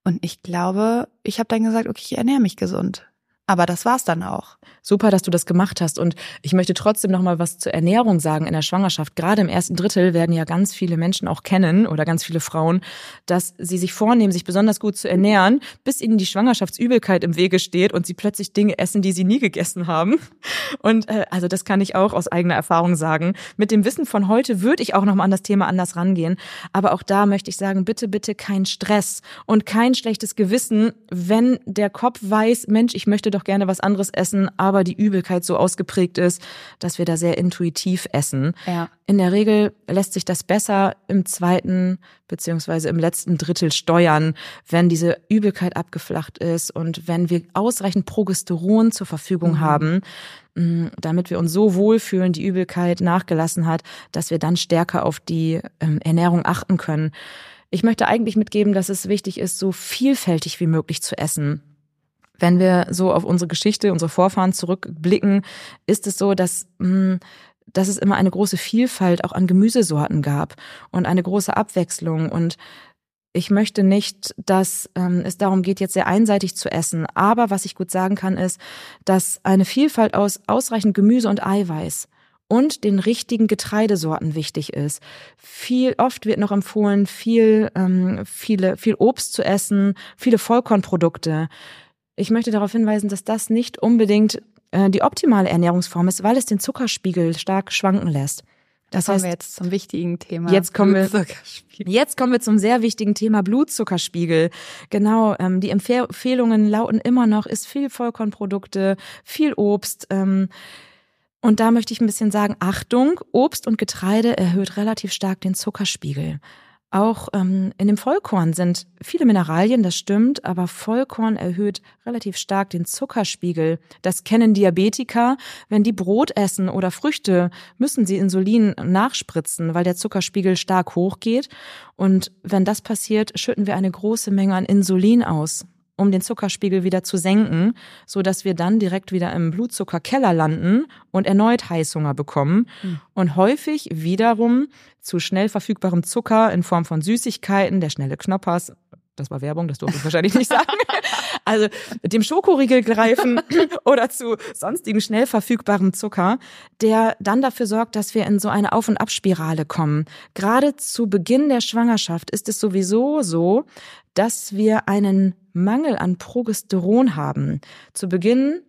Und ich glaube, ich habe dann gesagt, okay, ich ernähre mich gesund. Aber das war's dann auch. Super, dass du das gemacht hast. Und ich möchte trotzdem noch mal was zur Ernährung sagen in der Schwangerschaft. Gerade im ersten Drittel werden ja ganz viele Menschen auch kennen oder ganz viele Frauen, dass sie sich vornehmen, sich besonders gut zu ernähren, bis ihnen die Schwangerschaftsübelkeit im Wege steht und sie plötzlich Dinge essen, die sie nie gegessen haben. Und äh, also das kann ich auch aus eigener Erfahrung sagen. Mit dem Wissen von heute würde ich auch noch mal an das Thema anders rangehen. Aber auch da möchte ich sagen, bitte, bitte kein Stress und kein schlechtes Gewissen, wenn der Kopf weiß, Mensch, ich möchte doch gerne was anderes essen, aber die Übelkeit so ausgeprägt ist, dass wir da sehr intuitiv essen. Ja. In der Regel lässt sich das besser im zweiten beziehungsweise im letzten Drittel steuern, wenn diese Übelkeit abgeflacht ist und wenn wir ausreichend Progesteron zur Verfügung mhm. haben, mm, damit wir uns so wohlfühlen, die Übelkeit nachgelassen hat, dass wir dann stärker auf die ähm, Ernährung achten können. Ich möchte eigentlich mitgeben, dass es wichtig ist, so vielfältig wie möglich zu essen. Wenn wir so auf unsere Geschichte, unsere Vorfahren zurückblicken, ist es so, dass, hm, dass es immer eine große Vielfalt auch an Gemüsesorten gab und eine große Abwechslung. Und ich möchte nicht, dass ähm, es darum geht, jetzt sehr einseitig zu essen. Aber was ich gut sagen kann, ist, dass eine Vielfalt aus ausreichend Gemüse und Eiweiß und den richtigen Getreidesorten wichtig ist. Viel oft wird noch empfohlen, viel ähm, viele viel Obst zu essen, viele Vollkornprodukte. Ich möchte darauf hinweisen, dass das nicht unbedingt äh, die optimale Ernährungsform ist, weil es den Zuckerspiegel stark schwanken lässt. Das, das heißt, wir jetzt zum wichtigen Thema. Jetzt kommen wir, jetzt kommen wir zum sehr wichtigen Thema Blutzuckerspiegel. Genau, ähm, die Empfehlungen lauten immer noch, ist viel Vollkornprodukte, viel Obst. Ähm, und da möchte ich ein bisschen sagen, Achtung, Obst und Getreide erhöht relativ stark den Zuckerspiegel. Auch ähm, in dem Vollkorn sind viele Mineralien, das stimmt, aber Vollkorn erhöht relativ stark den Zuckerspiegel. Das kennen Diabetiker. Wenn die Brot essen oder Früchte, müssen sie Insulin nachspritzen, weil der Zuckerspiegel stark hochgeht. Und wenn das passiert, schütten wir eine große Menge an Insulin aus um den Zuckerspiegel wieder zu senken, so dass wir dann direkt wieder im Blutzuckerkeller landen und erneut Heißhunger bekommen mhm. und häufig wiederum zu schnell verfügbarem Zucker in Form von Süßigkeiten, der schnelle Knoppers, das war Werbung, das durfte ich wahrscheinlich nicht sagen. *laughs* Also dem Schokoriegel greifen *laughs* oder zu sonstigen schnell verfügbarem Zucker, der dann dafür sorgt, dass wir in so eine Auf- und Abspirale kommen. Gerade zu Beginn der Schwangerschaft ist es sowieso so, dass wir einen Mangel an Progesteron haben. Zu Beginn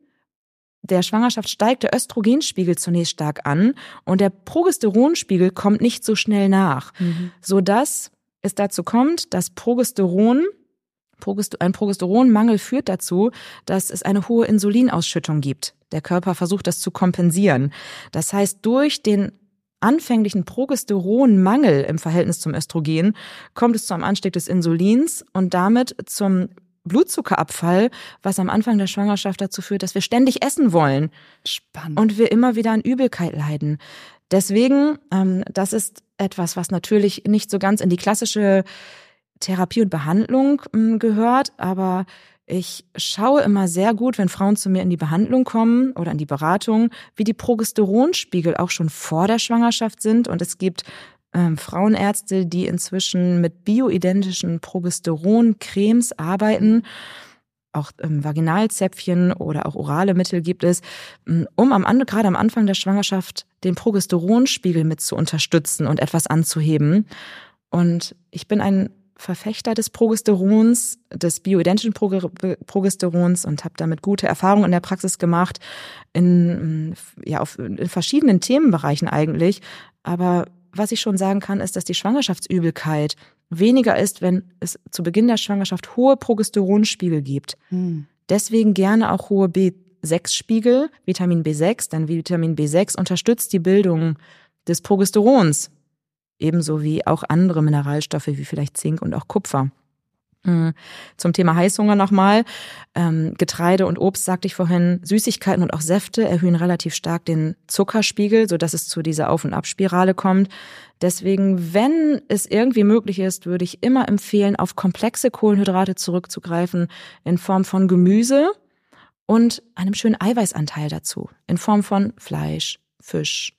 der Schwangerschaft steigt der Östrogenspiegel zunächst stark an und der Progesteronspiegel kommt nicht so schnell nach, mhm. so dass es dazu kommt, dass Progesteron ein Progesteronmangel führt dazu, dass es eine hohe Insulinausschüttung gibt. Der Körper versucht das zu kompensieren. Das heißt, durch den anfänglichen Progesteronmangel im Verhältnis zum Östrogen kommt es zu einem Anstieg des Insulins und damit zum Blutzuckerabfall, was am Anfang der Schwangerschaft dazu führt, dass wir ständig essen wollen. Spannend. Und wir immer wieder an Übelkeit leiden. Deswegen, ähm, das ist etwas, was natürlich nicht so ganz in die klassische Therapie und Behandlung ähm, gehört, aber Ich schaue immer sehr gut, wenn Frauen zu mir in die Behandlung kommen oder in die Beratung, wie die Progesteronspiegel auch schon vor der Schwangerschaft sind. Und es gibt ähm, Frauenärzte, die inzwischen mit bioidentischen Progesteroncremes arbeiten. Auch ähm, Vaginalzäpfchen oder auch orale Mittel gibt es, um am, gerade am Anfang der Schwangerschaft den Progesteronspiegel mit zu unterstützen und etwas anzuheben. Und ich bin ein Verfechter des Progesterons, des bioidentischen Progesterons und habe damit gute Erfahrungen in der Praxis gemacht, in, ja, auf, in verschiedenen Themenbereichen eigentlich. Aber was ich schon sagen kann, ist, dass die Schwangerschaftsübelkeit weniger ist, wenn es zu Beginn der Schwangerschaft hohe Progesteronspiegel gibt. Hm. Deswegen gerne auch hohe B6-Spiegel, Vitamin B6, denn Vitamin B6 unterstützt die Bildung des Progesterons ebenso wie auch andere Mineralstoffe wie vielleicht Zink und auch Kupfer. Hm. Zum Thema Heißhunger nochmal. Ähm, Getreide und Obst, sagte ich vorhin, Süßigkeiten und auch Säfte erhöhen relativ stark den Zuckerspiegel, sodass es zu dieser Auf- und Abspirale kommt. Deswegen, wenn es irgendwie möglich ist, würde ich immer empfehlen, auf komplexe Kohlenhydrate zurückzugreifen in Form von Gemüse und einem schönen Eiweißanteil dazu, in Form von Fleisch, Fisch,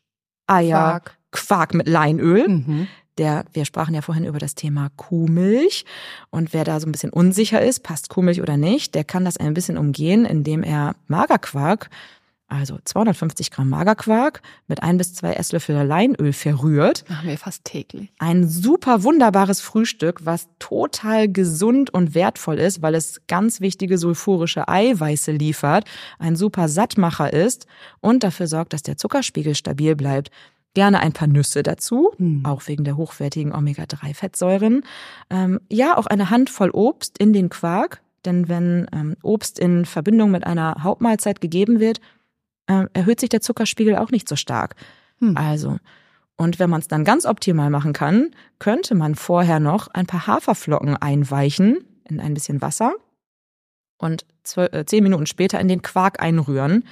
Eier, Quark, Quark mit Leinöl. Mhm. Der, wir sprachen ja vorhin über das Thema Kuhmilch. Und wer da so ein bisschen unsicher ist, passt Kuhmilch oder nicht, der kann das ein bisschen umgehen, indem er Magerquark, also 250 Gramm Magerquark mit ein bis zwei Esslöffel Leinöl verrührt. Machen wir fast täglich. Ein super wunderbares Frühstück, was total gesund und wertvoll ist, weil es ganz wichtige sulfurische Eiweiße liefert, ein super Sattmacher ist und dafür sorgt, dass der Zuckerspiegel stabil bleibt. Gerne ein paar Nüsse dazu, hm. auch wegen der hochwertigen Omega-3-Fettsäuren. Ähm, ja, auch eine Handvoll Obst in den Quark, denn wenn ähm, Obst in Verbindung mit einer Hauptmahlzeit gegeben wird, äh, erhöht sich der Zuckerspiegel auch nicht so stark. Hm. Also, und wenn man es dann ganz optimal machen kann, könnte man vorher noch ein paar Haferflocken einweichen in ein bisschen Wasser und äh, zehn Minuten später in den Quark einrühren,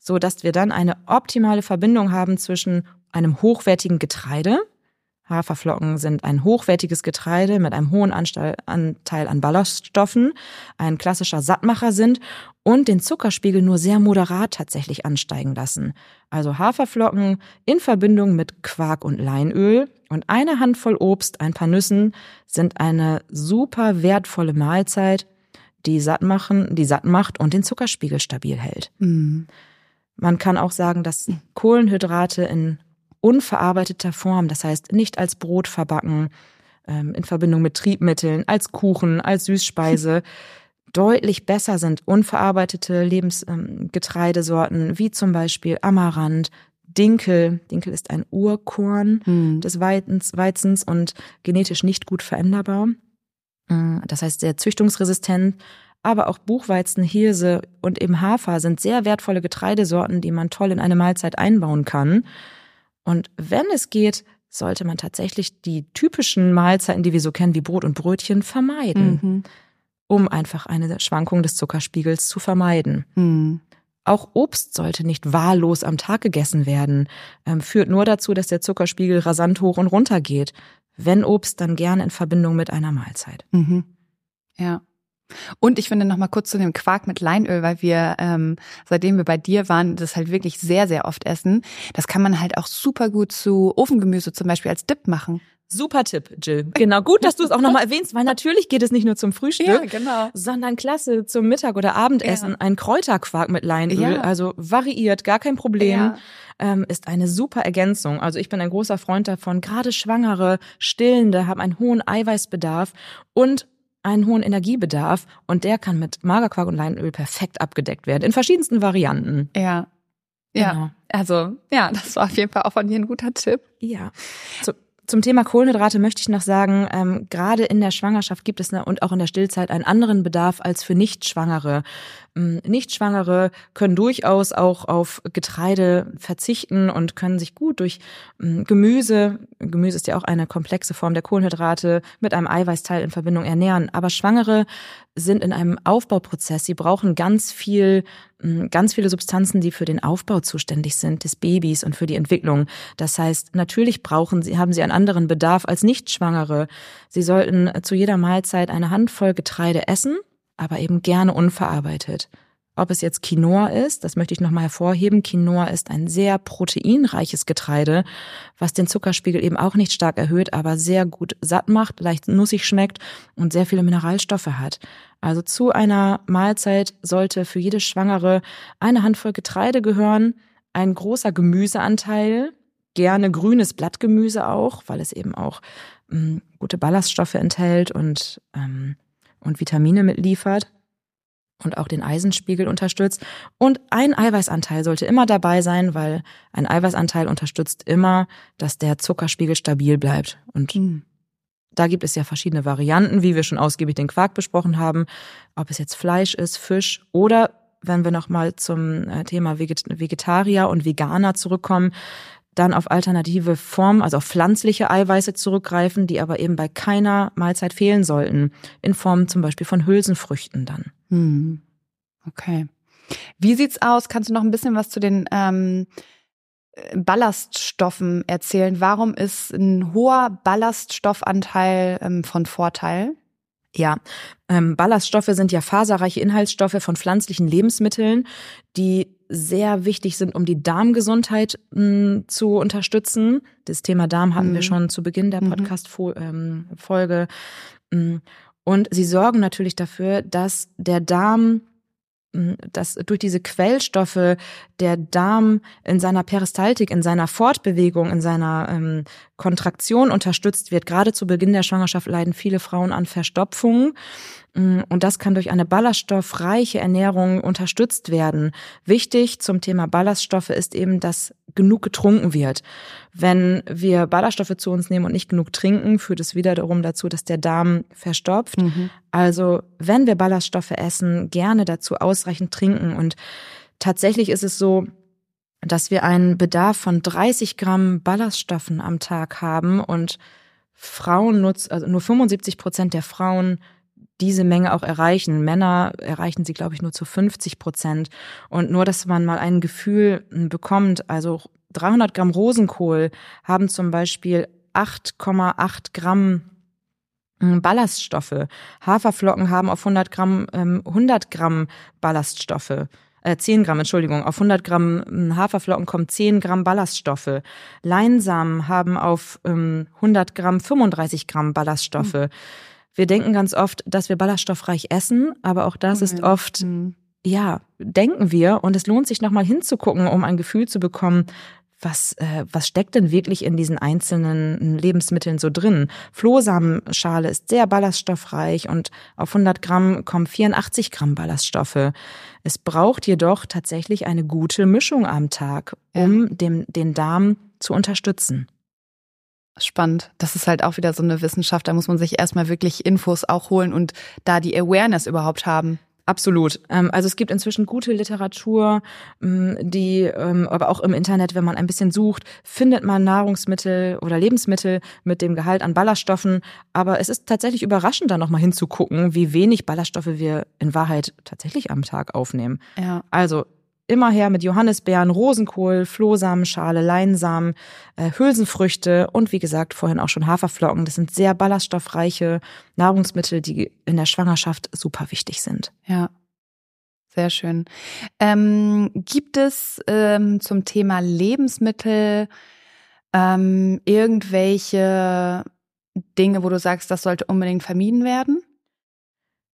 so dass wir dann eine optimale Verbindung haben zwischen einem hochwertigen Getreide. Haferflocken sind ein hochwertiges Getreide mit einem hohen Anteil an Ballaststoffen, ein klassischer Sattmacher sind und den Zuckerspiegel nur sehr moderat tatsächlich ansteigen lassen. Also Haferflocken in Verbindung mit Quark und Leinöl und eine Handvoll Obst, ein paar Nüssen sind eine super wertvolle Mahlzeit, die satt machen, die satt macht und den Zuckerspiegel stabil hält. Mhm. Man kann auch sagen, dass Kohlenhydrate in unverarbeiteter Form, das heißt nicht als Brot verbacken, ähm, in Verbindung mit Triebmitteln, als Kuchen, als Süßspeise, *laughs* deutlich besser sind unverarbeitete Lebensgetreidesorten, ähm, wie zum Beispiel Amaranth, Dinkel. Dinkel ist ein Urkorn hm. des Weizens, Weizens und genetisch nicht gut veränderbar. Äh, das heißt sehr züchtungsresistent. Aber auch Buchweizen, Hirse und eben Hafer sind sehr wertvolle Getreidesorten, die man toll in eine Mahlzeit einbauen kann. Und wenn es geht, sollte man tatsächlich die typischen Mahlzeiten, die wir so kennen, wie Brot und Brötchen, vermeiden, mhm. um einfach eine Schwankung des Zuckerspiegels zu vermeiden. Mhm. Auch Obst sollte nicht wahllos am Tag gegessen werden, ähm, führt nur dazu, dass der Zuckerspiegel rasant hoch und runter geht. Wenn Obst, dann gerne in Verbindung mit einer Mahlzeit. Mhm. Ja. Und ich finde noch mal kurz zu dem Quark mit Leinöl, weil wir, ähm, seitdem wir bei dir waren, das halt wirklich sehr, sehr oft essen. Das kann man halt auch super gut zu Ofengemüse zum Beispiel als Dip machen. Super Tipp, Jill. Genau, gut, dass du es auch nochmal erwähnst, weil natürlich geht es nicht nur zum Frühstück, ja, genau. sondern klasse zum Mittag- oder Abendessen. Ja. Ein Kräuterquark mit Leinöl, ja. also variiert, gar kein Problem, ja. ähm, ist eine super Ergänzung. Also ich bin ein großer Freund davon. Gerade Schwangere, Stillende haben einen hohen Eiweißbedarf und einen hohen Energiebedarf und der kann mit Magerquark und Leinöl perfekt abgedeckt werden, in verschiedensten Varianten. Ja. Ja, genau. also ja, das war auf jeden Fall auch von dir ein guter Tipp. Ja. So, zum Thema Kohlenhydrate möchte ich noch sagen, ähm, gerade in der Schwangerschaft gibt es ne, und auch in der Stillzeit einen anderen Bedarf als für Nichtschwangere. Ähm, Nichtschwangere können durchaus auch auf Getreide verzichten und können sich gut durch ähm, Gemüse, Gemüse ist ja auch eine komplexe Form der Kohlenhydrate, mit einem Eiweißteil in Verbindung ernähren. Aber Schwangere sind in einem Aufbauprozess. Sie brauchen ganz viel, ganz viele Substanzen, die für den Aufbau zuständig sind des Babys und für die Entwicklung. Das heißt, natürlich brauchen sie, haben sie einen anderen Bedarf als Nichtschwangere. Sie sollten zu jeder Mahlzeit eine Handvoll Getreide essen aber eben gerne unverarbeitet. Ob es jetzt Quinoa ist, das möchte ich nochmal hervorheben. Quinoa ist ein sehr proteinreiches Getreide, was den Zuckerspiegel eben auch nicht stark erhöht, aber sehr gut satt macht, leicht nussig schmeckt und sehr viele Mineralstoffe hat. Also zu einer Mahlzeit sollte für jede Schwangere eine Handvoll Getreide gehören, ein großer Gemüseanteil, gerne grünes Blattgemüse auch, weil es eben auch ähm, gute Ballaststoffe enthält und, ähm, und Vitamine mitliefert und auch den Eisenspiegel unterstützt. Und ein Eiweißanteil sollte immer dabei sein, weil ein Eiweißanteil unterstützt immer, dass der Zuckerspiegel stabil bleibt. Und mhm. da gibt es ja verschiedene Varianten, wie wir schon ausgiebig den Quark besprochen haben. Ob es jetzt Fleisch ist, Fisch oder wenn wir nochmal zum äh, Thema Vegetarier und Veganer zurückkommen, dann auf alternative Formen, also auf pflanzliche Eiweiße zurückgreifen, die aber eben bei keiner Mahlzeit fehlen sollten, in Form zum Beispiel von Hülsenfrüchten dann. Hm. Okay. Wie sieht's aus? Kannst du noch ein bisschen was zu den ähm, Ballaststoffen erzählen? Warum ist ein hoher Ballaststoffanteil ähm, von Vorteil? Ja, ähm, Ballaststoffe sind ja faserreiche Inhaltsstoffe von pflanzlichen Lebensmitteln, die sehr wichtig sind, um die Darmgesundheit mh, hm, zu unterstützen. Das Thema Darm hatten mhm. wir schon zu Beginn der mhm. Podcast-Folge. Ähm, und sie sorgen natürlich dafür, dass der Darm dass durch diese Quellstoffe der Darm in seiner Peristaltik, in seiner Fortbewegung, in seiner ähm, Kontraktion unterstützt wird. Gerade zu Beginn der Schwangerschaft leiden viele Frauen an Verstopfungen. Mm, und das kann durch eine ballaststoffreiche Ernährung unterstützt werden. Wichtig zum Thema Ballaststoffe ist eben, dass genug getrunken wird. Wenn wir Ballaststoffe zu uns nehmen und nicht genug trinken, führt es wiederum dazu, dass der Darm verstopft. Mhm. Also wenn wir Ballaststoffe essen, gerne dazu ausreichend trinken. Und tatsächlich ist es so, dass wir einen Bedarf von 30 Gramm Ballaststoffen am Tag haben und Frauen nutzen, also nur 75 Prozent der Frauen diese Menge auch erreichen. Männer erreichen sie, glaube ich, nur zu 50 Prozent. Und nur, dass man mal ein Gefühl bekommt, also 300 Gramm Rosenkohl haben zum Beispiel 8,8 Gramm hm, Ballaststoffe. Haferflocken haben auf 100 Gramm 100 ähm, Gramm Ballaststoffe. Äh, 10 Gramm, Entschuldigung, auf 100 Gramm hm, Haferflocken kommen 10 Gramm Ballaststoffe. Leinsamen haben auf 100 ähm, Gramm 35 Gramm Ballaststoffe. Mhm. Wir denken ganz oft, dass wir ballaststoffreich essen, aber auch das ist oft, mhm. ja, denken wir. Und es lohnt sich nochmal hinzugucken, um ein Gefühl zu bekommen, was, äh, was steckt denn wirklich in diesen einzelnen Lebensmitteln so drin? Flohsamenschale ist sehr ballaststoffreich und auf 100 Gramm kommen 84 Gramm Ballaststoffe. Es braucht jedoch tatsächlich eine gute Mischung am Tag, um ja. dem, den Darm zu unterstützen. Spannend. Das ist halt auch wieder so eine Wissenschaft. Da muss man sich erstmal wirklich Infos auch holen und da die Awareness überhaupt haben. Absolut. Ähm, also es gibt inzwischen gute Literatur, ähm, die, ähm, aber auch im Internet, wenn man ein bisschen sucht, findet man Nahrungsmittel oder Lebensmittel mit dem Gehalt an Ballaststoffen. Aber es ist tatsächlich überraschend, da nochmal hinzugucken, wie wenig Ballaststoffe wir in Wahrheit tatsächlich am Tag aufnehmen. Ja. Also immer her mit Johannisbeeren, Rosenkohl, Flohsamenschale, Leinsamen, äh, Hülsenfrüchte und wie gesagt vorhin auch schon Haferflocken. Das sind sehr ballaststoffreiche Nahrungsmittel, die in der Schwangerschaft super wichtig sind. Ja. Sehr schön. Ähm, gibt es ähm, zum Thema Lebensmittel ähm, irgendwelche Dinge, wo du sagst, das sollte unbedingt vermieden werden?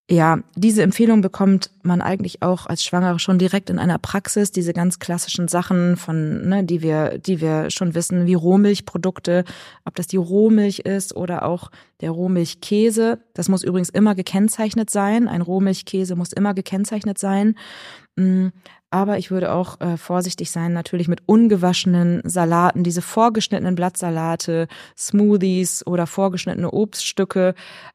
Ja, diese Empfehlung bekommt man eigentlich auch als Schwangere schon direkt in einer Praxis. Diese ganz klassischen Sachen von, ne, die wir, die wir schon wissen, wie Rohmilchprodukte, ob das die Rohmilch ist oder auch der Rohmilchkäse. Das muss übrigens immer gekennzeichnet sein. Ein Rohmilchkäse muss immer gekennzeichnet sein. Aber ich würde auch äh, vorsichtig sein, natürlich mit ungewaschenen Salaten, diese vorgeschnittenen Blattsalate, Smoothies oder vorgeschnittene Obststücke.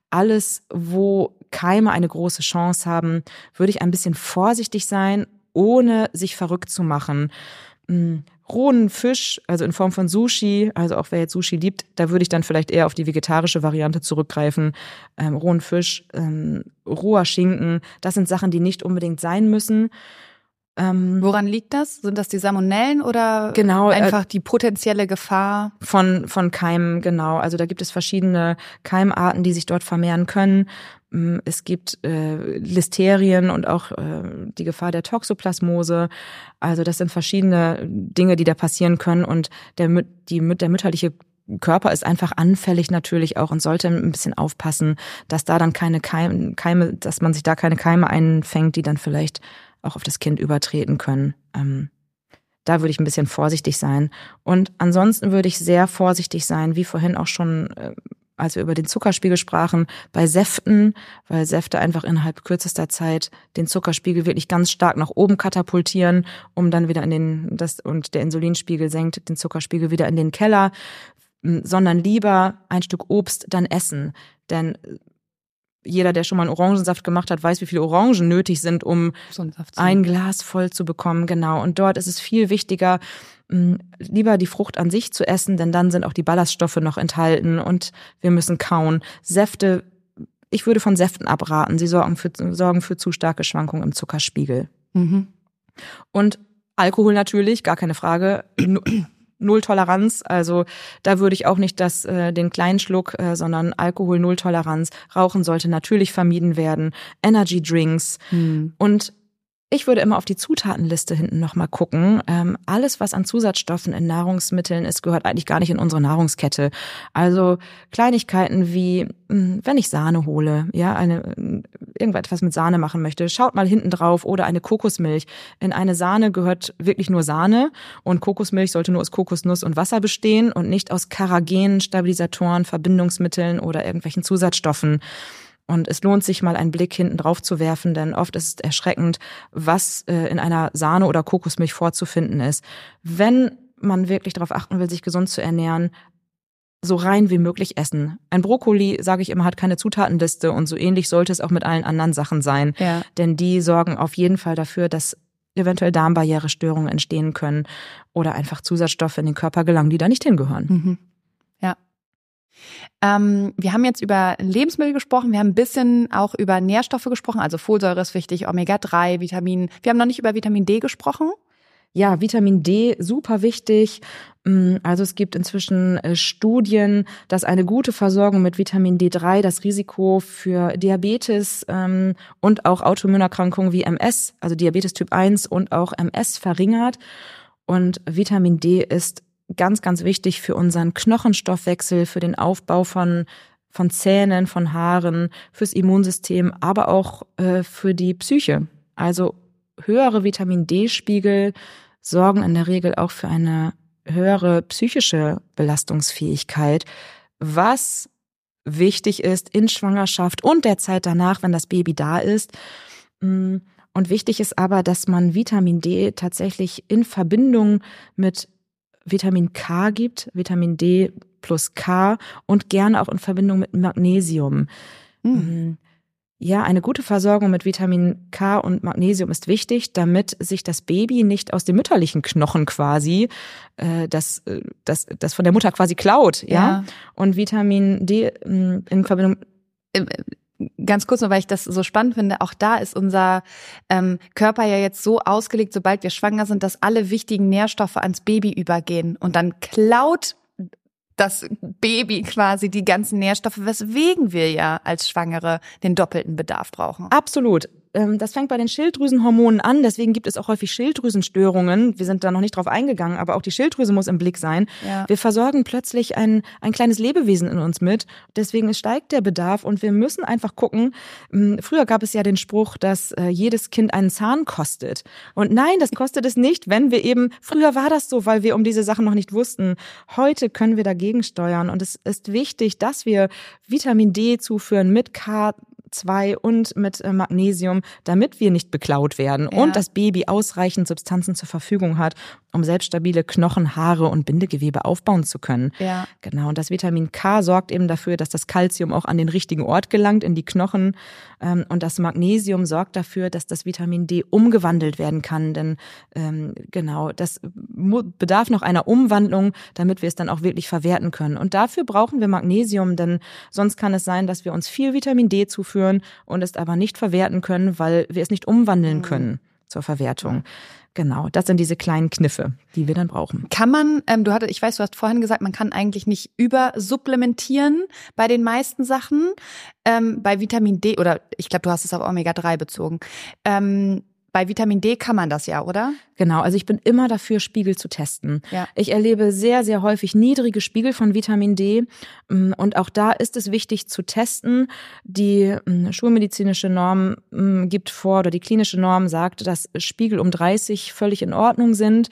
Alles, wo Keime eine große Chance haben, würde ich ein bisschen vorsichtig sein, ohne sich verrückt zu machen. Hm, rohen Fisch, also in Form von Sushi, also auch wer jetzt Sushi liebt, da würde ich dann vielleicht eher auf die vegetarische Variante zurückgreifen. Ähm, rohen Fisch, ähm, roher Schinken, das sind Sachen, die nicht unbedingt sein müssen. Ähm, Woran liegt das? Sind das die Salmonellen oder genau, äh, einfach äh, die potenzielle Gefahr? Von, von Keimen, genau. Also da gibt es verschiedene Keimarten, die sich dort vermehren können. Mm, es gibt äh, Listerien und auch äh, die Gefahr der Toxoplasmose. Also das sind verschiedene Dinge, die da passieren können. Und der, die, der mütterliche Körper ist einfach anfällig natürlich auch und sollte ein bisschen aufpassen, dass da dann keine Keime, Keime dass man sich da keine Keime einfängt, die dann vielleicht auch auf das Kind übertreten können. Ähm, da würde ich ein bisschen vorsichtig sein. Und ansonsten würde ich sehr vorsichtig sein, wie vorhin auch schon, äh, als wir über den Zuckerspiegel sprachen, bei Säften, weil Säfte einfach innerhalb kürzester Zeit den Zuckerspiegel wirklich ganz stark nach oben katapultieren, um dann wieder in den, das, und der Insulinspiegel senkt den Zuckerspiegel wieder in den Keller sondern lieber ein Stück Obst dann essen. Denn jeder, der schon mal einen Orangensaft gemacht hat, weiß, wie viele Orangen nötig sind, um so ein, ein, Glas voll zu bekommen. Genau. Und dort ist es viel wichtiger, lieber die Frucht an sich zu essen, denn dann sind auch die Ballaststoffe noch enthalten und wir müssen kauen. Säfte, ich würde von Säften abraten. Sie sorgen für, sorgen für zu starke Schwankungen im Zuckerspiegel. Mhm. Und Alkohol natürlich, gar keine Frage null Toleranz. Also da würde ich auch nicht das, äh, den kleinen Schluck, äh, sondern Alkohol null Toleranz. Rauchen sollte natürlich vermieden werden. Energy Drinks hm. und ich würde immer auf die Zutatenliste hinten nochmal gucken. Ähm, alles, was an Zusatzstoffen in Nahrungsmitteln ist, gehört eigentlich gar nicht in unsere Nahrungskette. Also Kleinigkeiten wie, hm, wenn ich Sahne hole, ja, eine, irgendetwas mit Sahne machen möchte, schaut mal hinten drauf oder eine Kokosmilch. In eine Sahne gehört wirklich nur Sahne und Kokosmilch sollte nur aus Kokosnuss und Wasser bestehen und nicht aus Karagenen, Stabilisatoren, Verbindungsmitteln oder irgendwelchen Zusatzstoffen. Und es lohnt sich mal einen Blick hinten drauf zu werfen, denn oft ist es erschreckend, was äh, in einer Sahne oder Kokosmilch vorzufinden ist. Wenn man wirklich darauf achten will, sich gesund zu ernähren, so rein wie möglich essen. Ein Brokkoli, sage ich immer, hat keine Zutatenliste und so ähnlich sollte es auch mit allen anderen Sachen sein. Ja. Denn die sorgen auf jeden Fall dafür, dass eventuell Darmbarrierestörungen entstehen können oder einfach Zusatzstoffe in den Körper gelangen, die da nicht hingehören. Mhm. Ähm, wir haben jetzt über Lebensmittel gesprochen, wir haben ein bisschen auch über Nährstoffe gesprochen, also Folsäure ist wichtig, Omega-3, Vitamin. Wir haben noch nicht über Vitamin D gesprochen. Ja, Vitamin D, super wichtig. Mm, also es gibt inzwischen äh, Studien, dass eine gute Versorgung mit Vitamin D3 das Risiko für Diabetes ähm, und auch Autoimmunerkrankungen wie MS, also Diabetes Typ 1 und auch MS verringert. Und Vitamin D ist ganz, ganz wichtig für unseren Knochenstoffwechsel, für den Aufbau von von Zähnen, von Haaren, fürs Immunsystem, aber auch äh, für die Psyche. Also höhere Vitamin D-Spiegel sorgen in der Regel auch für eine höhere psychische Belastungsfähigkeit, was wichtig ist in Schwangerschaft und der Zeit danach, wenn das Baby da ist. Mm, und wichtig ist aber, dass man Vitamin D tatsächlich in Verbindung mit Vitamin K gibt, Vitamin D plus K und gerne auch in Verbindung mit Magnesium. Mhm. Ja, eine gute Versorgung mit Vitamin K und Magnesium ist wichtig, damit sich das Baby nicht aus dem mütterlichen Knochen quasi äh, das, äh, das, das von der Mutter quasi klaut, ja. ja. Und Vitamin D mm, in Verbindung ganz kurz nur, weil ich das so spannend finde, auch da ist unser ähm, Körper ja jetzt so ausgelegt, sobald wir schwanger sind, dass alle wichtigen Nährstoffe ans Baby übergehen und dann klaut das Baby quasi die ganzen Nährstoffe, weswegen wir ja als Schwangere den doppelten Bedarf brauchen. Absolut. Ähm, das fängt bei den Schilddrüsenhormonen an, deswegen gibt es auch häufig Schilddrüsenstörungen. Wir sind da noch nicht drauf eingegangen, aber auch die Schilddrüse muss im Blick sein. Ja. Wir versorgen plötzlich ein, ein kleines Lebewesen in uns mit. Deswegen steigt der Bedarf und wir müssen einfach gucken. Hm, früher gab es ja den Spruch, dass äh, jedes Kind einen Zahn kostet. Und nein, das kostet es nicht, wenn wir eben, früher war das so, weil wir um diese Sachen noch nicht wussten. Heute können wir dagegen steuern und es ist wichtig, dass wir Vitamin D zuführen mit K 2 und mit äh, Magnesium, damit wir nicht beklaut werden ja. und das Baby ausreichend Substanzen zur Verfügung hat, um selbst stabile Knochen, Haare und Bindegewebe aufbauen zu können. Ja. Genau. Und das Vitamin K sorgt eben dafür, dass das Kalzium auch an den richtigen Ort gelangt, in die Knochen. Ähm, und das Magnesium sorgt dafür, dass das Vitamin D umgewandelt werden kann. Denn ähm, genau, das bedarf noch einer Umwandlung, damit wir es dann auch wirklich verwerten können. Und dafür brauchen wir Magnesium, denn sonst kann es sein, dass wir uns viel Vitamin D zuführen und es aber nicht verwerten können, weil wir es nicht umwandeln mhm. können. zur Verwertung. Genau, das sind diese kleinen Kniffe, die wir dann brauchen. Kann man, ähm, du hattest, ich weiß, du hast vorhin gesagt, man kann eigentlich nicht übersupplementieren bei den meisten Sachen. Ähm, bei Vitamin D, oder ich glaube, du hast es auf Omega-3 bezogen. Ähm, bei Vitamin D kann man das ja, oder? Genau, also ich bin immer dafür, Spiegel zu testen. Ja. Ich erlebe sehr, sehr häufig niedrige Spiegel von Vitamin D. Mm, und auch da ist es wichtig zu testen. Die mm, schulmedizinische Norm mm, gibt vor, oder die klinische Norm sagt, dass Spiegel um 30 völlig in Ordnung sind.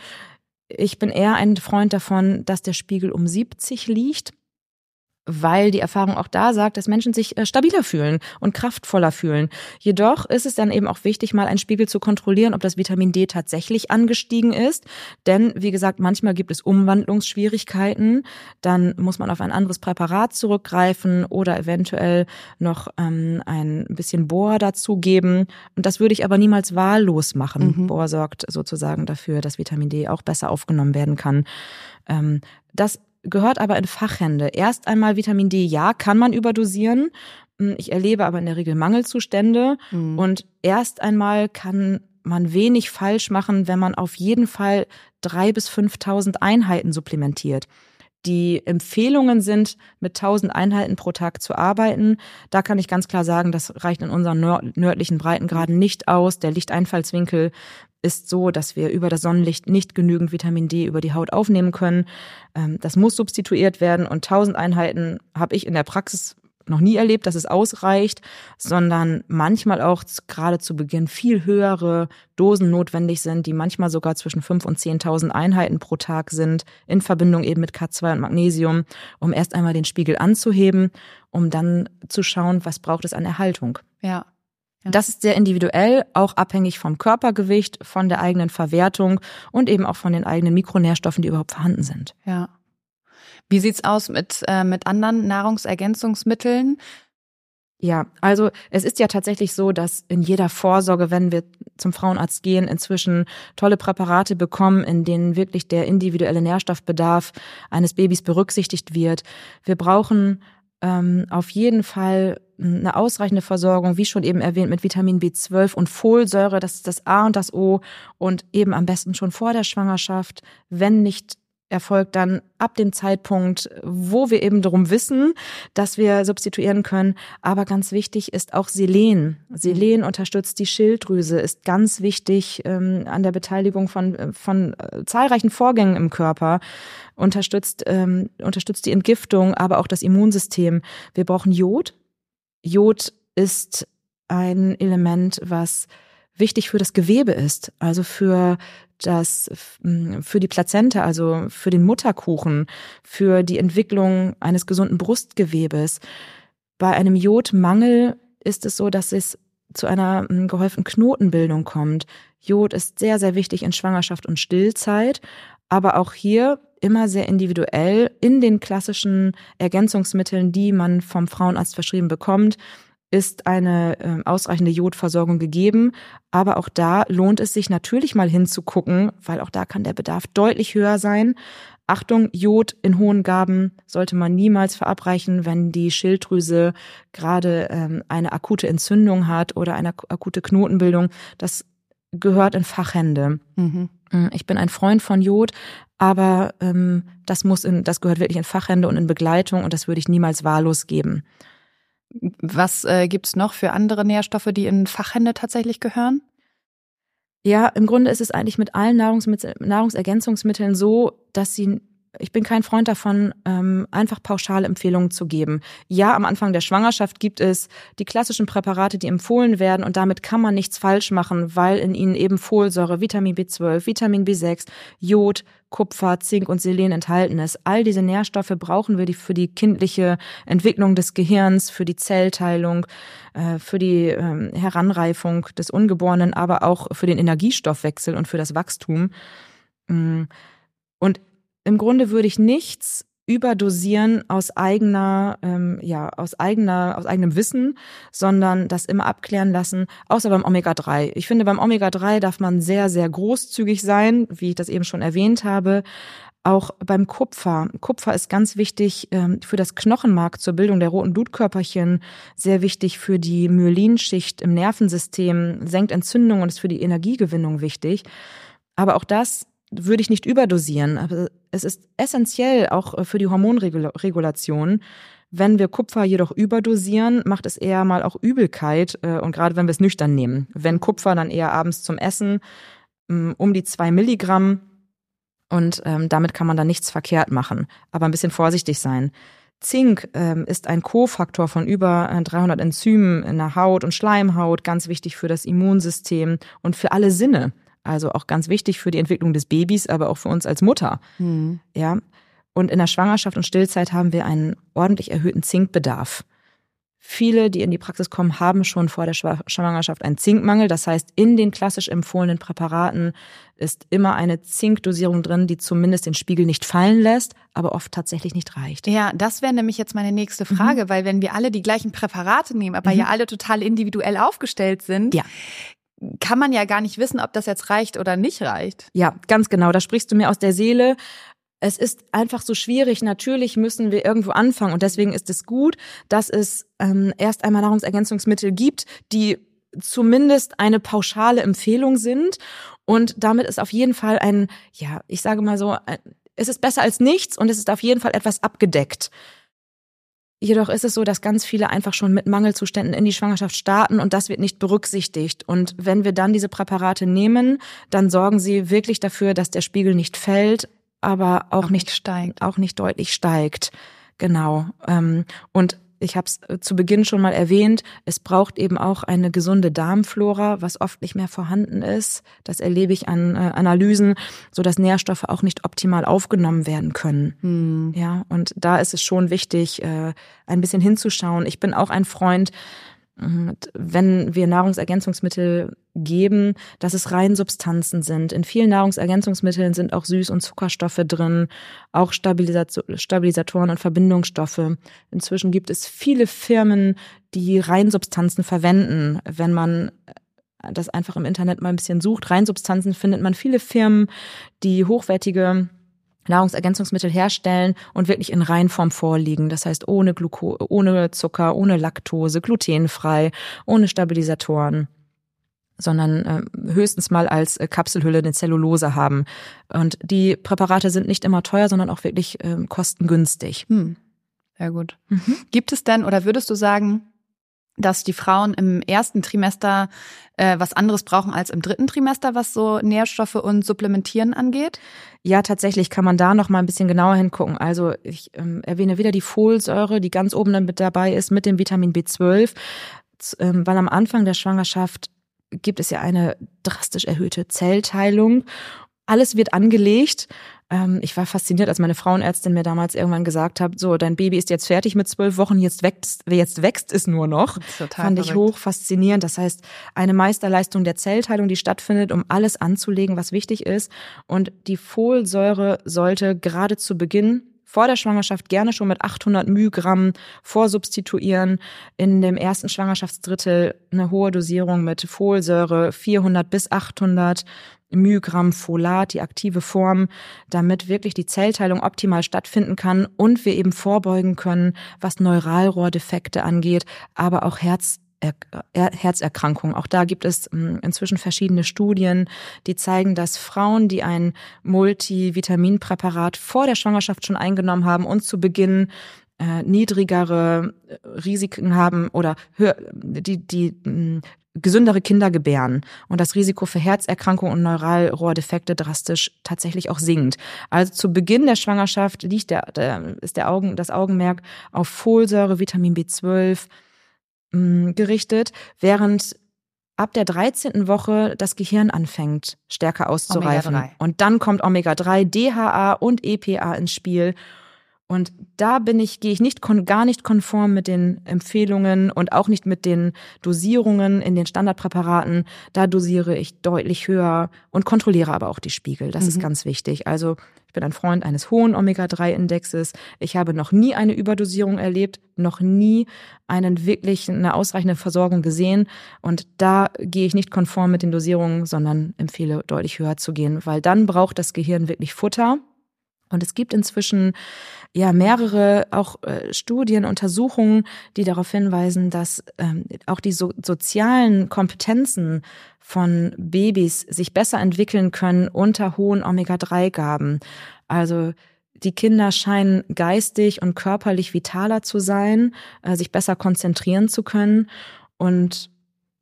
Ich bin eher ein Freund davon, dass der Spiegel um 70 liegt weil die Erfahrung auch da sagt, dass Menschen sich äh, stabiler fühlen und kraftvoller fühlen. Jedoch ist es dann eben auch wichtig, mal einen Spiegel zu kontrollieren, ob das Vitamin D tatsächlich angestiegen ist. Denn, wie gesagt, manchmal gibt es Umwandlungsschwierigkeiten. Dann muss man auf ein anderes Präparat zurückgreifen oder eventuell noch ähm, ein bisschen Bohr dazugeben. Und das würde ich aber niemals wahllos machen. Mhm. Bohr sorgt sozusagen dafür, dass Vitamin D auch besser aufgenommen werden kann. Ähm, das gehört aber in Fachhände. Erst einmal Vitamin D, ja, kann man überdosieren. Hm, ich erlebe aber in der Regel Mangelzustände. Mhm. Und erst einmal kann man wenig falsch machen, wenn man auf jeden Fall drei bis 5.000 Einheiten supplementiert. Die Empfehlungen sind, mit 1000 Einheiten pro Tag zu arbeiten. Da kann ich ganz klar sagen, das reicht in unseren nördlichen Breitengraden nicht aus. Der Lichteinfallswinkel ist so, dass wir über das Sonnenlicht nicht genügend Vitamin D über die Haut aufnehmen können. Ähm, das muss substituiert werden und 1000 Einheiten habe ich in der Praxis noch nie erlebt, dass es ausreicht, sondern manchmal auch gerade zu Beginn viel höhere Dosen notwendig sind, die manchmal sogar zwischen 5.000 und 10.000 Einheiten pro Tag sind, in Verbindung eben mit K2 und Magnesium, um erst einmal den Spiegel anzuheben, um dann zu schauen, was braucht es an Erhaltung. Ja, ja. Das ist sehr individuell, auch abhängig vom Körpergewicht, von der eigenen Verwertung und eben auch von den eigenen Mikronährstoffen, die überhaupt vorhanden sind. Ja. Wie sieht's aus mit, äh, mit anderen Nahrungsergänzungsmitteln? Ja, also es ist ja tatsächlich so, dass in jeder Vorsorge, wenn wir zum Frauenarzt gehen, inzwischen tolle Präparate bekommen, in denen wirklich der individuelle Nährstoffbedarf eines Babys berücksichtigt wird. Wir brauchen ähm, auf jeden Fall eine ausreichende Versorgung, wie schon eben erwähnt, mit Vitamin B12 und Folsäure, das ist das A und das O und eben am besten schon vor der Schwangerschaft, wenn nicht erfolgt dann ab dem Zeitpunkt, wo wir eben darum wissen, dass wir substituieren können. Aber ganz wichtig ist auch Selen. Selen unterstützt die Schilddrüse, ist ganz wichtig ähm, an der Beteiligung von, von äh, zahlreichen Vorgängen im Körper, unterstützt, ähm, unterstützt die Entgiftung, aber auch das Immunsystem. Wir brauchen Jod. Jod ist ein Element, was wichtig für das Gewebe ist, also für das für die Plazenta, also für den Mutterkuchen, für die Entwicklung eines gesunden Brustgewebes. Bei einem Jodmangel ist es so, dass es zu einer gehäuften Knotenbildung kommt. Jod ist sehr, sehr wichtig in Schwangerschaft und Stillzeit, aber auch hier immer sehr individuell in den klassischen Ergänzungsmitteln, die man vom Frauenarzt verschrieben bekommt, ist eine äh, ausreichende Jodversorgung gegeben. Aber auch da lohnt es sich natürlich mal hinzugucken, weil auch da kann der Bedarf deutlich höher sein. Achtung, Jod in hohen Gaben sollte man niemals verabreichen, wenn die Schilddrüse gerade ähm, eine akute Entzündung hat oder eine akute Knotenbildung. Das gehört in Fachhände. Mhm. Mm, ich bin ein Freund von Jod, aber ähm, das muss in, das gehört wirklich in Fachhände und in Begleitung und das würde ich niemals wahllos geben. Was äh, gibt's noch für andere Nährstoffe, die in Fachhände tatsächlich gehören? Ja, im Grunde ist es eigentlich mit allen Nahrungsergänzungsmitteln so, dass sie ich bin kein Freund davon, ähm, einfach pauschale Empfehlungen zu geben. Ja, am Anfang der Schwangerschaft gibt es die klassischen Präparate, die empfohlen werden und damit kann man nichts falsch machen, weil in ihnen eben Folsäure, Vitamin B12, Vitamin B6, Jod, Kupfer, Zink und Selen enthalten ist. All diese Nährstoffe brauchen wir für die kindliche Entwicklung des Gehirns, für die Zellteilung, äh, für die ähm, Heranreifung des Ungeborenen, aber auch für den Energiestoffwechsel und für das Wachstum. Mm. Und im Grunde würde ich nichts überdosieren aus eigener, ähm, ja, aus eigener, aus eigenem Wissen, sondern das immer abklären lassen, außer beim Omega-3. Ich finde, beim Omega-3 darf man sehr, sehr großzügig sein, wie ich das eben schon erwähnt habe. Auch beim Kupfer. Kupfer ist ganz wichtig ähm, für das Knochenmark zur Bildung der roten Blutkörperchen, sehr wichtig für die Myelinschicht im Nervensystem, senkt Entzündung und ist für die Energiegewinnung wichtig. Aber auch das würde ich nicht überdosieren. Aber es ist essentiell auch für die Hormonregulation. Wenn wir Kupfer jedoch überdosieren, macht es eher mal auch Übelkeit äh, und gerade wenn wir es nüchtern nehmen. Wenn Kupfer, dann eher abends zum Essen mm, um die zwei Milligramm und ähm, damit kann man dann nichts verkehrt machen, aber ein bisschen vorsichtig sein. Zink ähm, ist ein Kofaktor von über 300 äh, Enzymen in der Haut und Schleimhaut, ganz wichtig für das Immunsystem und für alle Sinne. Also auch ganz wichtig für die Entwicklung des Babys, aber auch für uns als Mutter. Mhm. Ja. Und in der Schwangerschaft und Stillzeit haben wir einen ordentlich erhöhten Zinkbedarf. Viele, die in die Praxis kommen, haben schon vor der Schwangerschaft einen Zinkmangel. Das heißt, in den klassisch empfohlenen Präparaten ist immer eine Zinkdosierung drin, die zumindest den Spiegel nicht fallen lässt, aber oft tatsächlich nicht reicht. Ja, das wäre nämlich jetzt meine nächste Frage, mhm. weil wenn wir alle die gleichen Präparate nehmen, aber mhm. ja alle total individuell aufgestellt sind, ja kann man ja gar nicht wissen, ob das jetzt reicht oder nicht reicht. Ja, ganz genau. Da sprichst du mir aus der Seele es ist einfach so schwierig. Natürlich müssen wir irgendwo anfangen und deswegen ist es gut, dass es ähm, erst einmal Nahrungsergänzungsmittel gibt, die zumindest eine pauschale Empfehlung sind und damit ist auf jeden Fall ein, ja, ich sage mal so, ein, es ist besser als nichts und es ist auf jeden Fall etwas abgedeckt. Jedoch ist es so, dass ganz viele einfach schon mit Mangelzuständen in die Schwangerschaft starten und das wird nicht berücksichtigt. Und wenn wir dann diese Präparate nehmen, dann sorgen sie wirklich dafür, dass der Spiegel nicht fällt aber auch, auch nicht, steigt, auch nicht deutlich steigt. Genau. Ähm, und ich habe es äh, zu Beginn schon mal erwähnt, es braucht eben auch eine gesunde Darmflora, was oft nicht mehr vorhanden ist. Das erlebe ich an äh, Analysen, so dass Nährstoffe auch nicht optimal aufgenommen werden können. Hm. Ja, und da ist es schon wichtig, äh, ein bisschen hinzuschauen. Ich bin auch ein Freund wenn wir Nahrungsergänzungsmittel geben, dass es Reinsubstanzen sind. In vielen Nahrungsergänzungsmitteln sind auch Süß- und Zuckerstoffe drin, auch Stabilisatoren und Verbindungsstoffe. Inzwischen gibt es viele Firmen, die Reinsubstanzen verwenden. Wenn man das einfach im Internet mal ein bisschen sucht, Reinsubstanzen findet man viele Firmen, die hochwertige Nahrungsergänzungsmittel herstellen und wirklich in Reinform vorliegen. Das heißt ohne Gluko ohne Zucker, ohne Laktose, glutenfrei, ohne Stabilisatoren sondern äh, höchstens mal als äh, Kapselhülle eine Zellulose haben. Und die Präparate sind nicht immer teuer, sondern auch wirklich äh, kostengünstig. Hm. Sehr gut. Mhm. Gibt es denn oder würdest du sagen, dass die Frauen im ersten Trimester äh, was anderes brauchen als im dritten Trimester, was so Nährstoffe und Supplementieren angeht? Ja, tatsächlich kann man da noch mal ein bisschen genauer hingucken. Also ich ähm, erwähne wieder die Folsäure, die ganz oben dann mit dabei ist mit dem Vitamin B12, ähm, weil am Anfang der Schwangerschaft gibt es ja eine drastisch erhöhte Zellteilung. Alles wird angelegt ähm, ich war fasziniert, als meine Frauenärztin mir damals irgendwann gesagt hat, so, dein Baby ist jetzt fertig mit zwölf Wochen, jetzt wächst, jetzt wächst es nur noch. Total Fand ich hoch faszinierend. Das heißt, eine Meisterleistung der Zellteilung, die stattfindet, um alles anzulegen, was wichtig ist. Und die Folsäure sollte gerade zu Beginn vor der Schwangerschaft gerne schon mit 800 μg vorsubstituieren. In dem ersten Schwangerschaftsdrittel eine hohe Dosierung mit Folsäure 400 bis 800 μg Folat, die aktive Form, damit wirklich die Zellteilung optimal stattfinden kann und wir eben vorbeugen können, was Neuralrohrdefekte angeht, aber auch Herz Herzerkrankungen. Auch da gibt es hm, inzwischen verschiedene Studien, die zeigen, dass Frauen, die ein Multivitaminpräparat vor der Schwangerschaft schon eingenommen haben und zu Beginn äh, niedrigere Risiken haben oder höher, die, die mh, hm, gesündere Kinder gebären und das Risiko für Herzerkrankungen und Neuralrohrdefekte drastisch tatsächlich auch sinkt. Also zu Beginn der Schwangerschaft liegt der, der ist der Augen, das Augenmerk auf Folsäure, Vitamin B12 mh, mm, gerichtet, während ab der 13. Woche das Gehirn anfängt stärker auszureifen. Und dann kommt Omega-3, DHA und EPA ins Spiel und da bin ich, gehe ich nicht gar nicht konform mit den Empfehlungen und auch nicht mit den Dosierungen in den Standardpräparaten. Da dosiere ich deutlich höher und kontrolliere aber auch die Spiegel. Das mhm. ist ganz wichtig. Also ich bin ein Freund eines hohen Omega-3-Indexes. Ich habe noch nie eine Überdosierung erlebt, noch nie einen wirklich eine ausreichende Versorgung gesehen. Und da gehe ich nicht konform mit den Dosierungen, sondern empfehle deutlich höher zu gehen, weil dann braucht das Gehirn wirklich Futter Und es gibt inzwischen ja mehrere auch äh, Studien, Untersuchungen, die darauf hinweisen, dass ähm, auch die so, sozialen Kompetenzen von Babys sich besser entwickeln können unter hohen Omega-3-Gaben. Also die Kinder scheinen geistig und körperlich vitaler zu sein, äh, sich besser konzentrieren zu können. Und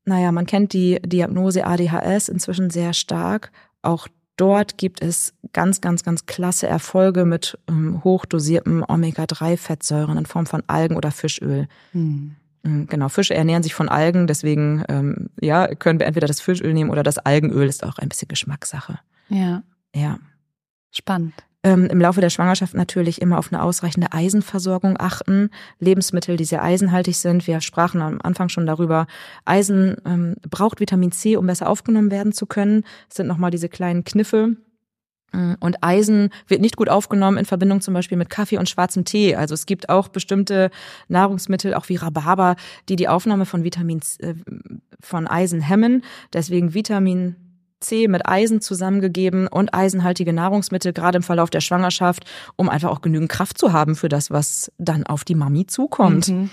naja, man kennt die Diagnose ADHS inzwischen sehr stark. Auch dort gibt es ganz, ganz, ganz klasse Erfolge mit ähm, hochdosierten Omega-3-Fettsäuren in Form von Algen oder Fischöl. Hm. Genau, Fische ernähren sich von Algen, deswegen ähm, ja, können wir entweder das Fischöl nehmen oder das Algenöl, ist auch ein bisschen Geschmackssache. Ja. Ja. Spannend ähm, im Laufe der Schwangerschaft natürlich immer auf eine ausreichende Eisenversorgung achten. Lebensmittel, die sehr eisenhaltig sind. Wir sprachen am Anfang schon darüber. Eisen ähm, braucht Vitamin C, um besser aufgenommen werden zu können. Das sind nochmal diese kleinen Kniffe. Mm, und Eisen wird nicht gut aufgenommen in Verbindung zum Beispiel mit Kaffee und schwarzem Tee. Also es gibt auch bestimmte Nahrungsmittel, auch wie Rhabarber, die die Aufnahme von Vitamin äh, von Eisen hemmen. Deswegen Vitamin C mit Eisen zusammengegeben und eisenhaltige Nahrungsmittel, gerade im Verlauf der Schwangerschaft, um einfach auch genügend Kraft zu haben für das, was dann auf die Mami zukommt. Mhm.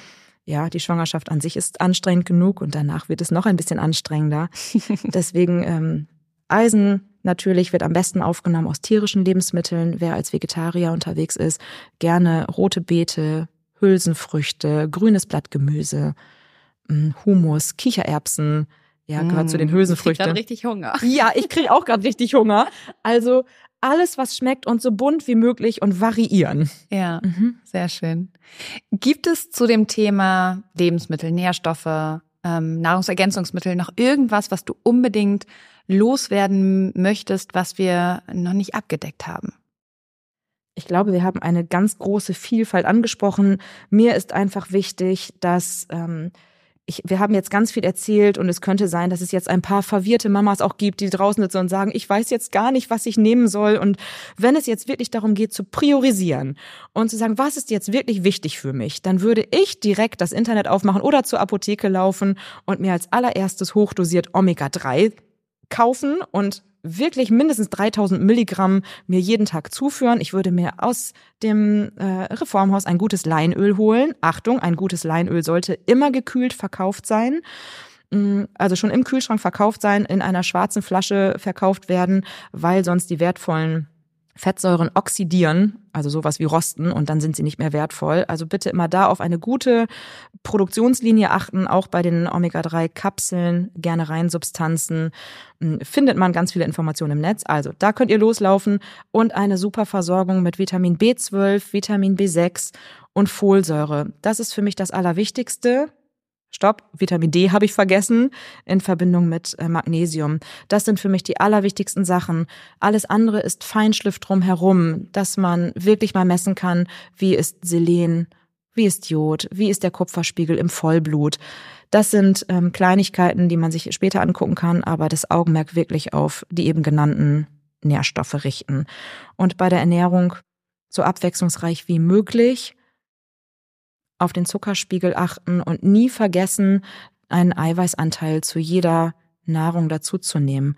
Ja, die Schwangerschaft an sich ist anstrengend genug und danach wird es noch ein bisschen anstrengender. *laughs* Deswegen ähm, Eisen natürlich wird am besten aufgenommen aus tierischen Lebensmitteln. Wer als Vegetarier unterwegs ist, gerne rote Beete, Hülsenfrüchte, grünes Blattgemüse, hm, Humus, Kichererbsen, ja, gehört mm, zu den Hülsenfrüchten. Ich richtig Hunger. *laughs* Ja, ich kriege auch gerade richtig Hunger. Also alles, was schmeckt und so bunt wie möglich und variieren. Ja, mhm. sehr schön. Gibt es zu dem Thema Lebensmittel, Nährstoffe, ähm, Nahrungsergänzungsmittel noch irgendwas, was du unbedingt loswerden möchtest, was wir noch nicht abgedeckt haben? Ich glaube, wir haben eine ganz große Vielfalt angesprochen. Mir ist einfach wichtig, dass ähm, ich, wir haben jetzt ganz viel erzählt und es könnte sein, dass es jetzt ein paar verwirrte Mamas auch gibt, die draußen sitzen und sagen, ich weiß jetzt gar nicht, was ich nehmen soll. Und wenn es jetzt wirklich darum geht, zu priorisieren und zu sagen, was ist jetzt wirklich wichtig für mich, dann würde ich direkt das Internet aufmachen oder zur Apotheke laufen und mir als allererstes hochdosiert Omega-3 kaufen und wirklich mindestens 3000 Milligramm mir jeden Tag zuführen. Ich würde mir aus dem äh, Reformhaus ein gutes Leinöl holen. Achtung, ein gutes Leinöl sollte immer gekühlt verkauft sein mm, also schon im Kühlschrank verkauft sein, in einer schwarzen Flasche verkauft werden, weil sonst die wertvollen Fettsäuren oxidieren, also sowas wie rosten und dann sind sie nicht mehr wertvoll. Also bitte immer da auf eine gute Produktionslinie achten, auch bei den Omega-3-Kapseln, gerne Reinsubstanzen. Hm, findet man ganz viele Informationen im Netz. Also da könnt ihr loslaufen und eine super Versorgung mit Vitamin B12, Vitamin B6 und Folsäure. Das ist für mich das Allerwichtigste Stopp, Vitamin D habe ich vergessen in Verbindung mit äh, Magnesium. Das sind für mich die allerwichtigsten Sachen. Alles andere ist Feinschliff drumherum, dass man wirklich mal messen kann, wie ist Selen, wie ist Jod, wie ist der Kupferspiegel im Vollblut. Das sind ähm, Kleinigkeiten, die man sich später angucken kann, aber das Augenmerk wirklich auf die eben genannten Nährstoffe richten. Und bei der Ernährung so abwechslungsreich wie möglich auf den Zuckerspiegel achten und nie vergessen, einen Eiweißanteil zu jeder Nahrung dazuzunehmen.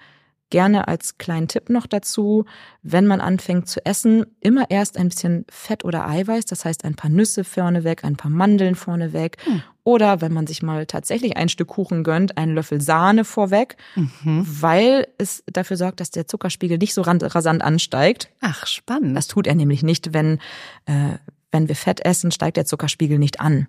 Gerne als kleinen Tipp noch dazu, wenn man anfängt zu essen, immer erst ein bisschen Fett oder Eiweiß, das heißt ein paar Nüsse vorneweg, ein paar Mandeln vorneweg. Hm. Oder wenn man sich mal tatsächlich ein Stück Kuchen gönnt, einen Löffel Sahne vorweg, mhm. weil es dafür sorgt, dass der Zuckerspiegel nicht so rasant ansteigt. Ach, spannend. Das tut er nämlich nicht, wenn, äh, wenn wir Fett essen, steigt der Zuckerspiegel nicht an.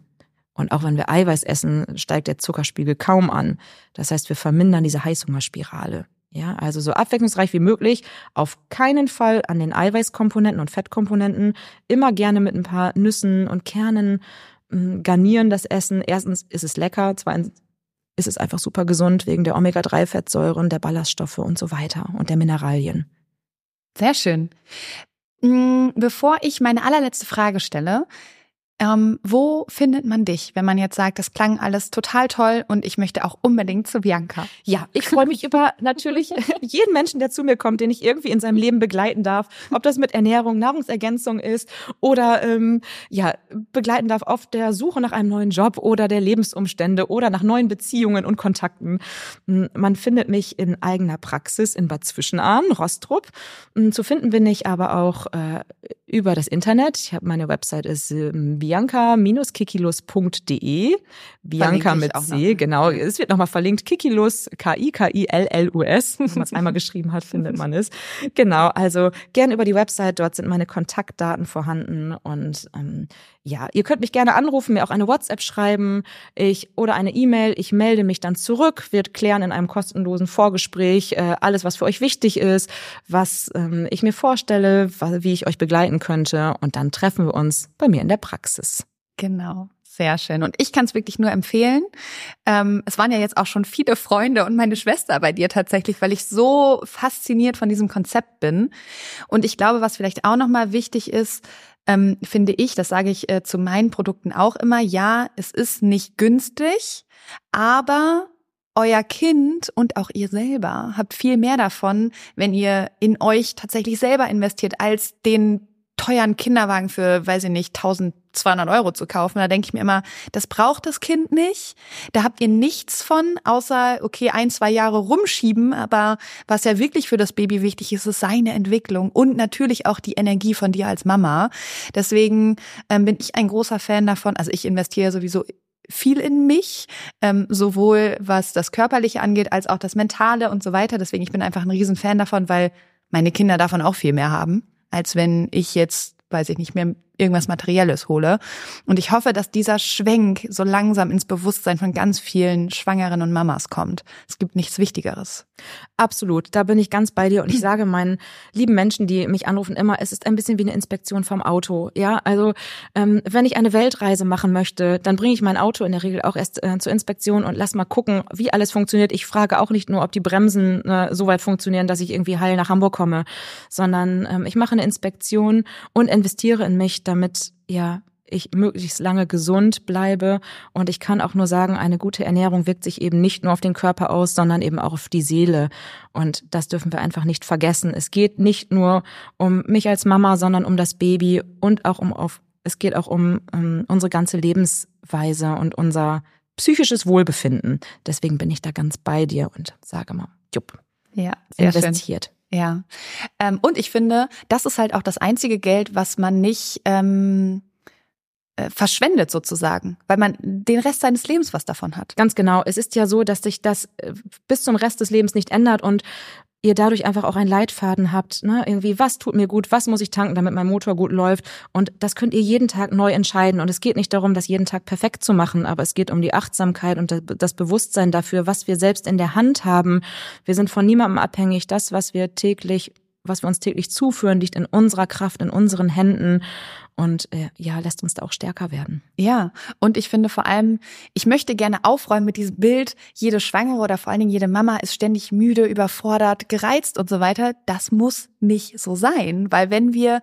Und auch wenn wir Eiweiß essen, steigt der Zuckerspiegel kaum an. Das heißt, wir vermindern diese Heißhungerspirale. Ja, also so abwechslungsreich wie möglich. Auf keinen Fall an den Eiweißkomponenten und Fettkomponenten. Immer gerne mit ein paar Nüssen und Kernen hm, garnieren das Essen. Erstens ist es lecker. Zweitens ist es einfach super gesund wegen der Omega-3-Fettsäuren, der Ballaststoffe und so weiter und der Mineralien. Sehr schön. Mm, bevor ich meine allerletzte Frage stelle, Ähm, wo findet man dich, wenn man jetzt sagt, das klang alles total toll und ich möchte auch unbedingt zu Bianca? Ja, ich freue mich über natürlich *laughs* jeden Menschen, der zu mir kommt, den ich irgendwie in seinem Leben begleiten darf. Ob das mit Ernährung, Nahrungsergänzung ist oder ähm, ja begleiten darf auf der Suche nach einem neuen Job oder der Lebensumstände oder nach neuen Beziehungen und Kontakten. Hm, man findet mich in eigener Praxis in Bad Zwischenahn, Rostrup. Hm, zu finden bin ich aber auch äh, über das Internet. Ich habe meine Website ist ähm, bianca-kikilus.de. Bianca mit C, genau. Es wird nochmal verlinkt. Kikilus, K-I-K-I-L-L-U-S. *laughs* Wenn man es einmal geschrieben hat, findet man es. Genau, also gern über die Website. Dort sind meine Kontaktdaten vorhanden. Und ähm, ja, ihr könnt mich gerne anrufen, mir auch eine WhatsApp schreiben ich oder eine E-Mail. Ich melde mich dann zurück, wird klären in einem kostenlosen Vorgespräch äh, alles, was für euch wichtig ist, was ähm, ich mir vorstelle, wie ich euch begleiten könnte. Und dann treffen wir uns bei mir in der Praxis. Genau. Sehr schön. Und ich kann es wirklich nur empfehlen. Ähm, es waren ja jetzt auch schon viele Freunde und meine Schwester bei dir tatsächlich, weil ich so fasziniert von diesem Konzept bin. Und ich glaube, was vielleicht auch nochmal wichtig ist, ähm, finde ich, das sage ich äh, zu meinen Produkten auch immer, ja, es ist nicht günstig, aber euer Kind und auch ihr selber habt viel mehr davon, wenn ihr in euch tatsächlich selber investiert, als den teuren Kinderwagen für, weiß ich nicht, 1200 Euro zu kaufen. Da denke ich mir immer, das braucht das Kind nicht. Da habt ihr nichts von, außer, okay, ein, zwei Jahre rumschieben. Aber was ja wirklich für das Baby wichtig ist, ist seine Entwicklung und natürlich auch die Energie von dir als Mama. Deswegen ähm, bin ich ein großer Fan davon. Also ich investiere sowieso viel in mich, ähm, sowohl was das Körperliche angeht, als auch das Mentale und so weiter. Deswegen, ich bin einfach ein Riesenfan davon, weil meine Kinder davon auch viel mehr haben als wenn ich jetzt, weiß ich nicht mehr, irgendwas Materielles hole. Und ich hoffe, dass dieser Schwenk so langsam ins Bewusstsein von ganz vielen Schwangeren und Mamas kommt. Es gibt nichts Wichtigeres. Absolut, da bin ich ganz bei dir und ich *clears throat* sage meinen lieben Menschen, die mich anrufen, immer, es ist ein bisschen wie eine Inspektion vom Auto. Ja, also ähm, wenn ich eine Weltreise machen möchte, dann bringe ich mein Auto in der Regel auch erst äh, zur Inspektion und lass mal gucken, wie alles funktioniert. Ich frage auch nicht nur, ob die Bremsen äh, so weit funktionieren, dass ich irgendwie heil nach Hamburg komme, sondern ähm, ich mache eine Inspektion und investiere in mich, damit ja ich möglichst lange gesund bleibe. Und ich kann auch nur sagen, eine gute Ernährung wirkt sich eben nicht nur auf den Körper aus, sondern eben auch auf die Seele. Und das dürfen wir einfach nicht vergessen. Es geht nicht nur um mich als Mama, sondern um das Baby und auch um auf, es geht auch um, um unsere ganze Lebensweise und unser psychisches Wohlbefinden. Deswegen bin ich da ganz bei dir und sage mal, jupp. Ja, sehr investiert. Schön. Ja. Ähm, und ich finde, das ist halt auch das einzige Geld, was man nicht ähm, äh, verschwendet sozusagen, weil man den Rest seines Lebens was davon hat. Ganz genau. Es ist ja so, dass sich das äh, bis zum Rest des Lebens nicht ändert und ihr dadurch einfach auch einen Leitfaden habt, ne? Irgendwie, was tut mir gut, was muss ich tanken, damit mein Motor gut läuft. Und das könnt ihr jeden Tag neu entscheiden. Und es geht nicht darum, das jeden Tag perfekt zu machen, aber es geht um die Achtsamkeit und das Bewusstsein dafür, was wir selbst in der Hand haben. Wir sind von niemandem abhängig. Das, was wir täglich was wir uns täglich zuführen, liegt in unserer Kraft, in unseren Händen und äh, ja, lässt uns da auch stärker werden. Ja, und ich finde vor allem, ich möchte gerne aufräumen mit diesem Bild, jede Schwangere oder vor allen Dingen jede Mama ist ständig müde, überfordert, gereizt und so weiter. Das muss nicht so sein, weil wenn wir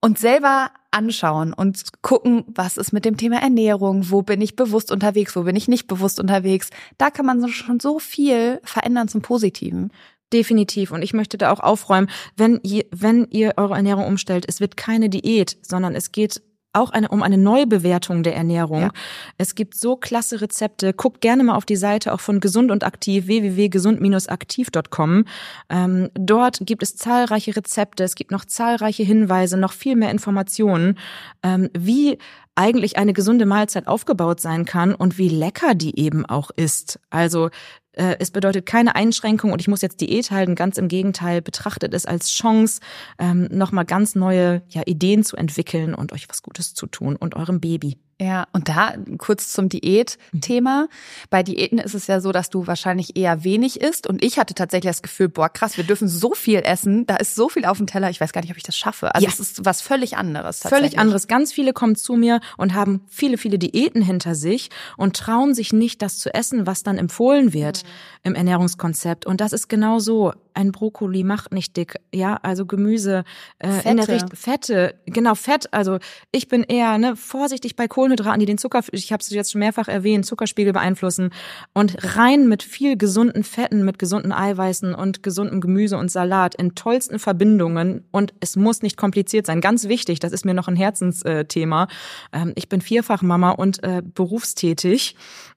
uns selber anschauen und gucken, was ist mit dem Thema Ernährung, wo bin ich bewusst unterwegs, wo bin ich nicht bewusst unterwegs, da kann man schon so viel verändern zum Positiven. Definitiv. Und ich möchte da auch aufräumen, wenn ihr, wenn ihr eure Ernährung umstellt, es wird keine Diät, sondern es geht auch eine, um eine Neubewertung der Ernährung. Ja. Es gibt so klasse Rezepte. Guckt gerne mal auf die Seite auch von Gesund und Aktiv, www.gesund-aktiv.com. Ähm, dort gibt es zahlreiche Rezepte. Es gibt noch zahlreiche Hinweise, noch viel mehr Informationen, ähm, wie eigentlich eine gesunde Mahlzeit aufgebaut sein kann und wie lecker die eben auch ist. Also es bedeutet keine Einschränkung und ich muss jetzt Diät halten. Ganz im Gegenteil, betrachtet es als Chance, ähm, nochmal ganz neue ja, Ideen zu entwickeln und euch was Gutes zu tun und eurem Baby. Ja, und da kurz zum Diät-Thema. Bei Diäten ist es ja so, dass du wahrscheinlich eher wenig isst. Und ich hatte tatsächlich das Gefühl, boah, krass, wir dürfen so viel essen. Da ist so viel auf dem Teller. Ich weiß gar nicht, ob ich das schaffe. Also Ja. es ist was völlig anderes. Völlig anderes. Ganz viele kommen zu mir und haben viele, viele Diäten hinter sich und trauen sich nicht, das zu essen, was dann empfohlen wird im Ernährungskonzept. Und das ist genau so. Ein Brokkoli macht nicht dick. Ja, also Gemüse äh, in der Fette. Richt Fette, genau Fett. Also ich bin eher ne, vorsichtig bei Kohlenhydraten, die den Zucker, ich habe es jetzt schon mehrfach erwähnt, Zuckerspiegel beeinflussen und rein mit viel gesunden Fetten, mit gesunden Eiweißen und gesundem Gemüse und Salat in tollsten Verbindungen und es muss nicht kompliziert sein. Ganz wichtig, das ist mir noch ein Herzensthema. Ähm, ich bin Vierfachmama und äh, berufstätig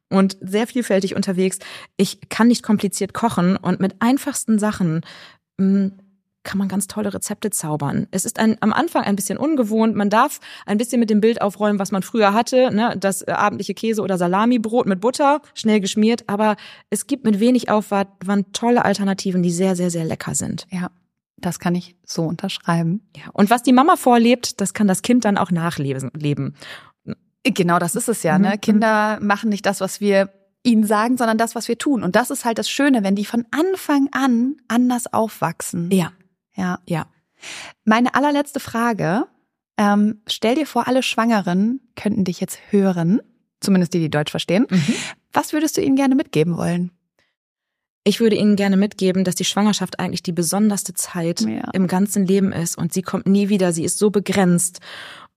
und sehr vielfältig unterwegs. Ich kann nicht kompliziert kochen und mit einfachsten Sachen mh, kann man ganz tolle Rezepte zaubern. Es ist ein, am Anfang ein bisschen ungewohnt. Man darf ein bisschen mit dem Bild aufräumen, was man früher hatte. Ne? Das äh, abendliche Käse- oder Salamibrot mit Butter, schnell geschmiert. Aber es gibt mit wenig Aufwand tolle Alternativen, die sehr, sehr, sehr lecker sind. Ja, das kann ich so unterschreiben. Ja. Und was die Mama vorlebt, das kann das Kind dann auch nachleben. leben. Genau, das ist es ja. Mhm. Ne? Kinder machen nicht das, was wir ihnen sagen, sondern das, was wir tun. Und das ist halt das Schöne, wenn die von Anfang an anders aufwachsen. Ja, Ja. ja. Meine allerletzte Frage. Ähm, stell dir vor, alle Schwangeren könnten dich jetzt hören, zumindest die, die Deutsch verstehen. Was würdest du ihnen gerne mitgeben wollen? Ich würde Ihnen gerne mitgeben, dass die Schwangerschaft eigentlich die besonderste Zeit Ja. im ganzen Leben ist und sie kommt nie wieder. Sie ist so begrenzt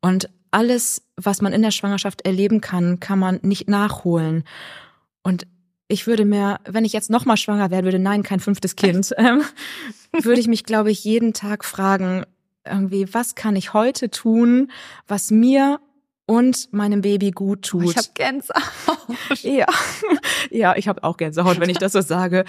und alles, was man in der Schwangerschaft erleben kann, kann man nicht nachholen. Und ich würde mir, wenn ich jetzt nochmal schwanger werden würde, nein, kein fünftes Kind, *laughs* ähm, würde ich mich, glaube ich, jeden Tag fragen, irgendwie, was kann ich heute tun, was mir und meinem Baby gut tut. Ich habe Gänsehaut. Ja, ja, ich habe auch Gänsehaut, wenn ich das so sage.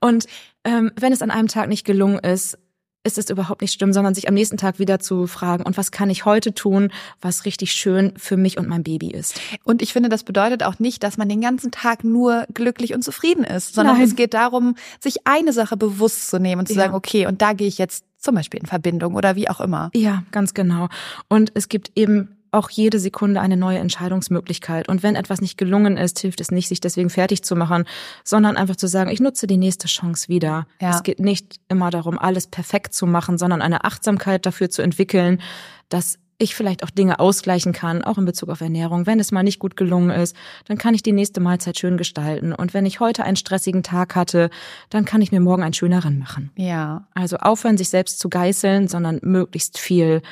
Und ähm, wenn es an einem Tag nicht gelungen ist, ist es überhaupt nicht schlimm, sondern sich am nächsten Tag wieder zu fragen, und was kann ich heute tun, was richtig schön für mich und mein Baby ist. Und ich finde, das bedeutet auch nicht, dass man den ganzen Tag nur glücklich und zufrieden ist, sondern Nein. es geht darum, sich eine Sache bewusst zu nehmen und zu Ja. sagen, okay, und da gehe ich jetzt zum Beispiel in Verbindung oder wie auch immer. Ja, ganz genau. Und es gibt eben auch jede Sekunde eine neue Entscheidungsmöglichkeit. Und wenn etwas nicht gelungen ist, hilft es nicht, sich deswegen fertig zu machen, sondern einfach zu sagen, ich nutze die nächste Chance wieder. Ja. Es geht nicht immer darum, alles perfekt zu machen, sondern eine Achtsamkeit dafür zu entwickeln, dass ich vielleicht auch Dinge ausgleichen kann, auch in Bezug auf Ernährung. Wenn es mal nicht gut gelungen ist, dann kann ich die nächste Mahlzeit schön gestalten. Und wenn ich heute einen stressigen Tag hatte, dann kann ich mir morgen einen schöneren machen. Ja. Also aufhören, sich selbst zu geißeln, sondern möglichst viel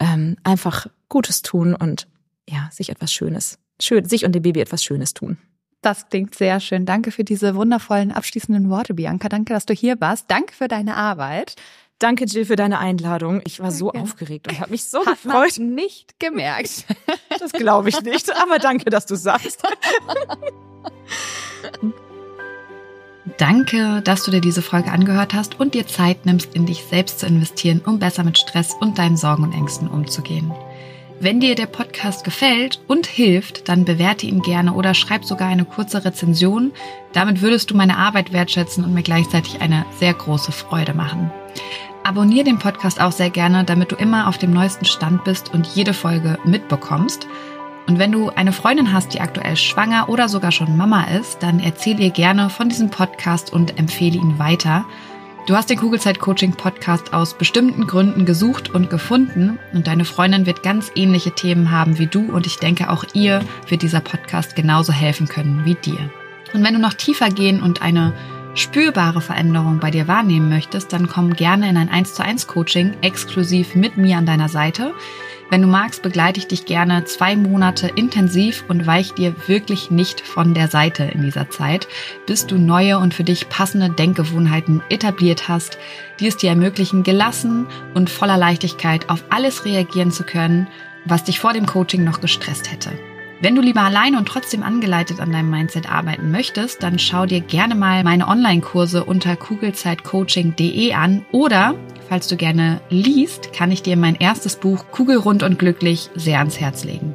ähm, einfach Gutes tun und ja, sich etwas Schönes, schön, sich und dem Baby etwas Schönes tun. Das klingt sehr schön. Danke für diese wundervollen abschließenden Worte, Bianca. Danke, dass du hier warst. Danke für deine Arbeit. Danke, Jill, für deine Einladung. Ich war so Danke. aufgeregt und habe mich so Hat man gefreut. nicht gemerkt. *laughs* Das glaube ich nicht, aber danke, dass du sagst. *laughs* Danke, dass du dir diese Folge angehört hast und dir Zeit nimmst, in dich selbst zu investieren, um besser mit Stress und deinen Sorgen und Ängsten umzugehen. Wenn dir der Podcast gefällt und hilft, dann bewerte ihn gerne oder schreib sogar eine kurze Rezension. Damit würdest du meine Arbeit wertschätzen und mir gleichzeitig eine sehr große Freude machen. Abonnier den Podcast auch sehr gerne, damit du immer auf dem neuesten Stand bist und jede Folge mitbekommst. Und wenn du eine Freundin hast, die aktuell schwanger oder sogar schon Mama ist, dann erzähl ihr gerne von diesem Podcast und empfehle ihn weiter. Du hast den Kugelzeit-Coaching-Podcast aus bestimmten Gründen gesucht und gefunden und deine Freundin wird ganz ähnliche Themen haben wie du und ich denke auch ihr wird dieser Podcast genauso helfen können wie dir. Und wenn du noch tiefer gehen und eine spürbare Veränderung bei dir wahrnehmen möchtest, dann komm gerne in ein 1 zu 1 Coaching exklusiv mit mir an deiner Seite. Wenn du magst, begleite ich dich gerne zwei Monate intensiv und weich dir wirklich nicht von der Seite in dieser Zeit, bis du neue und für dich passende Denkgewohnheiten etabliert hast, die es dir ermöglichen, gelassen und voller Leichtigkeit auf alles reagieren zu können, was dich vor dem Coaching noch gestresst hätte. Wenn du lieber alleine und trotzdem angeleitet an deinem Mindset arbeiten möchtest, dann schau dir gerne mal meine Online-Kurse unter kugelzeitcoaching.de an oder falls du gerne liest, kann ich dir mein erstes Buch Kugelrund und glücklich sehr ans Herz legen.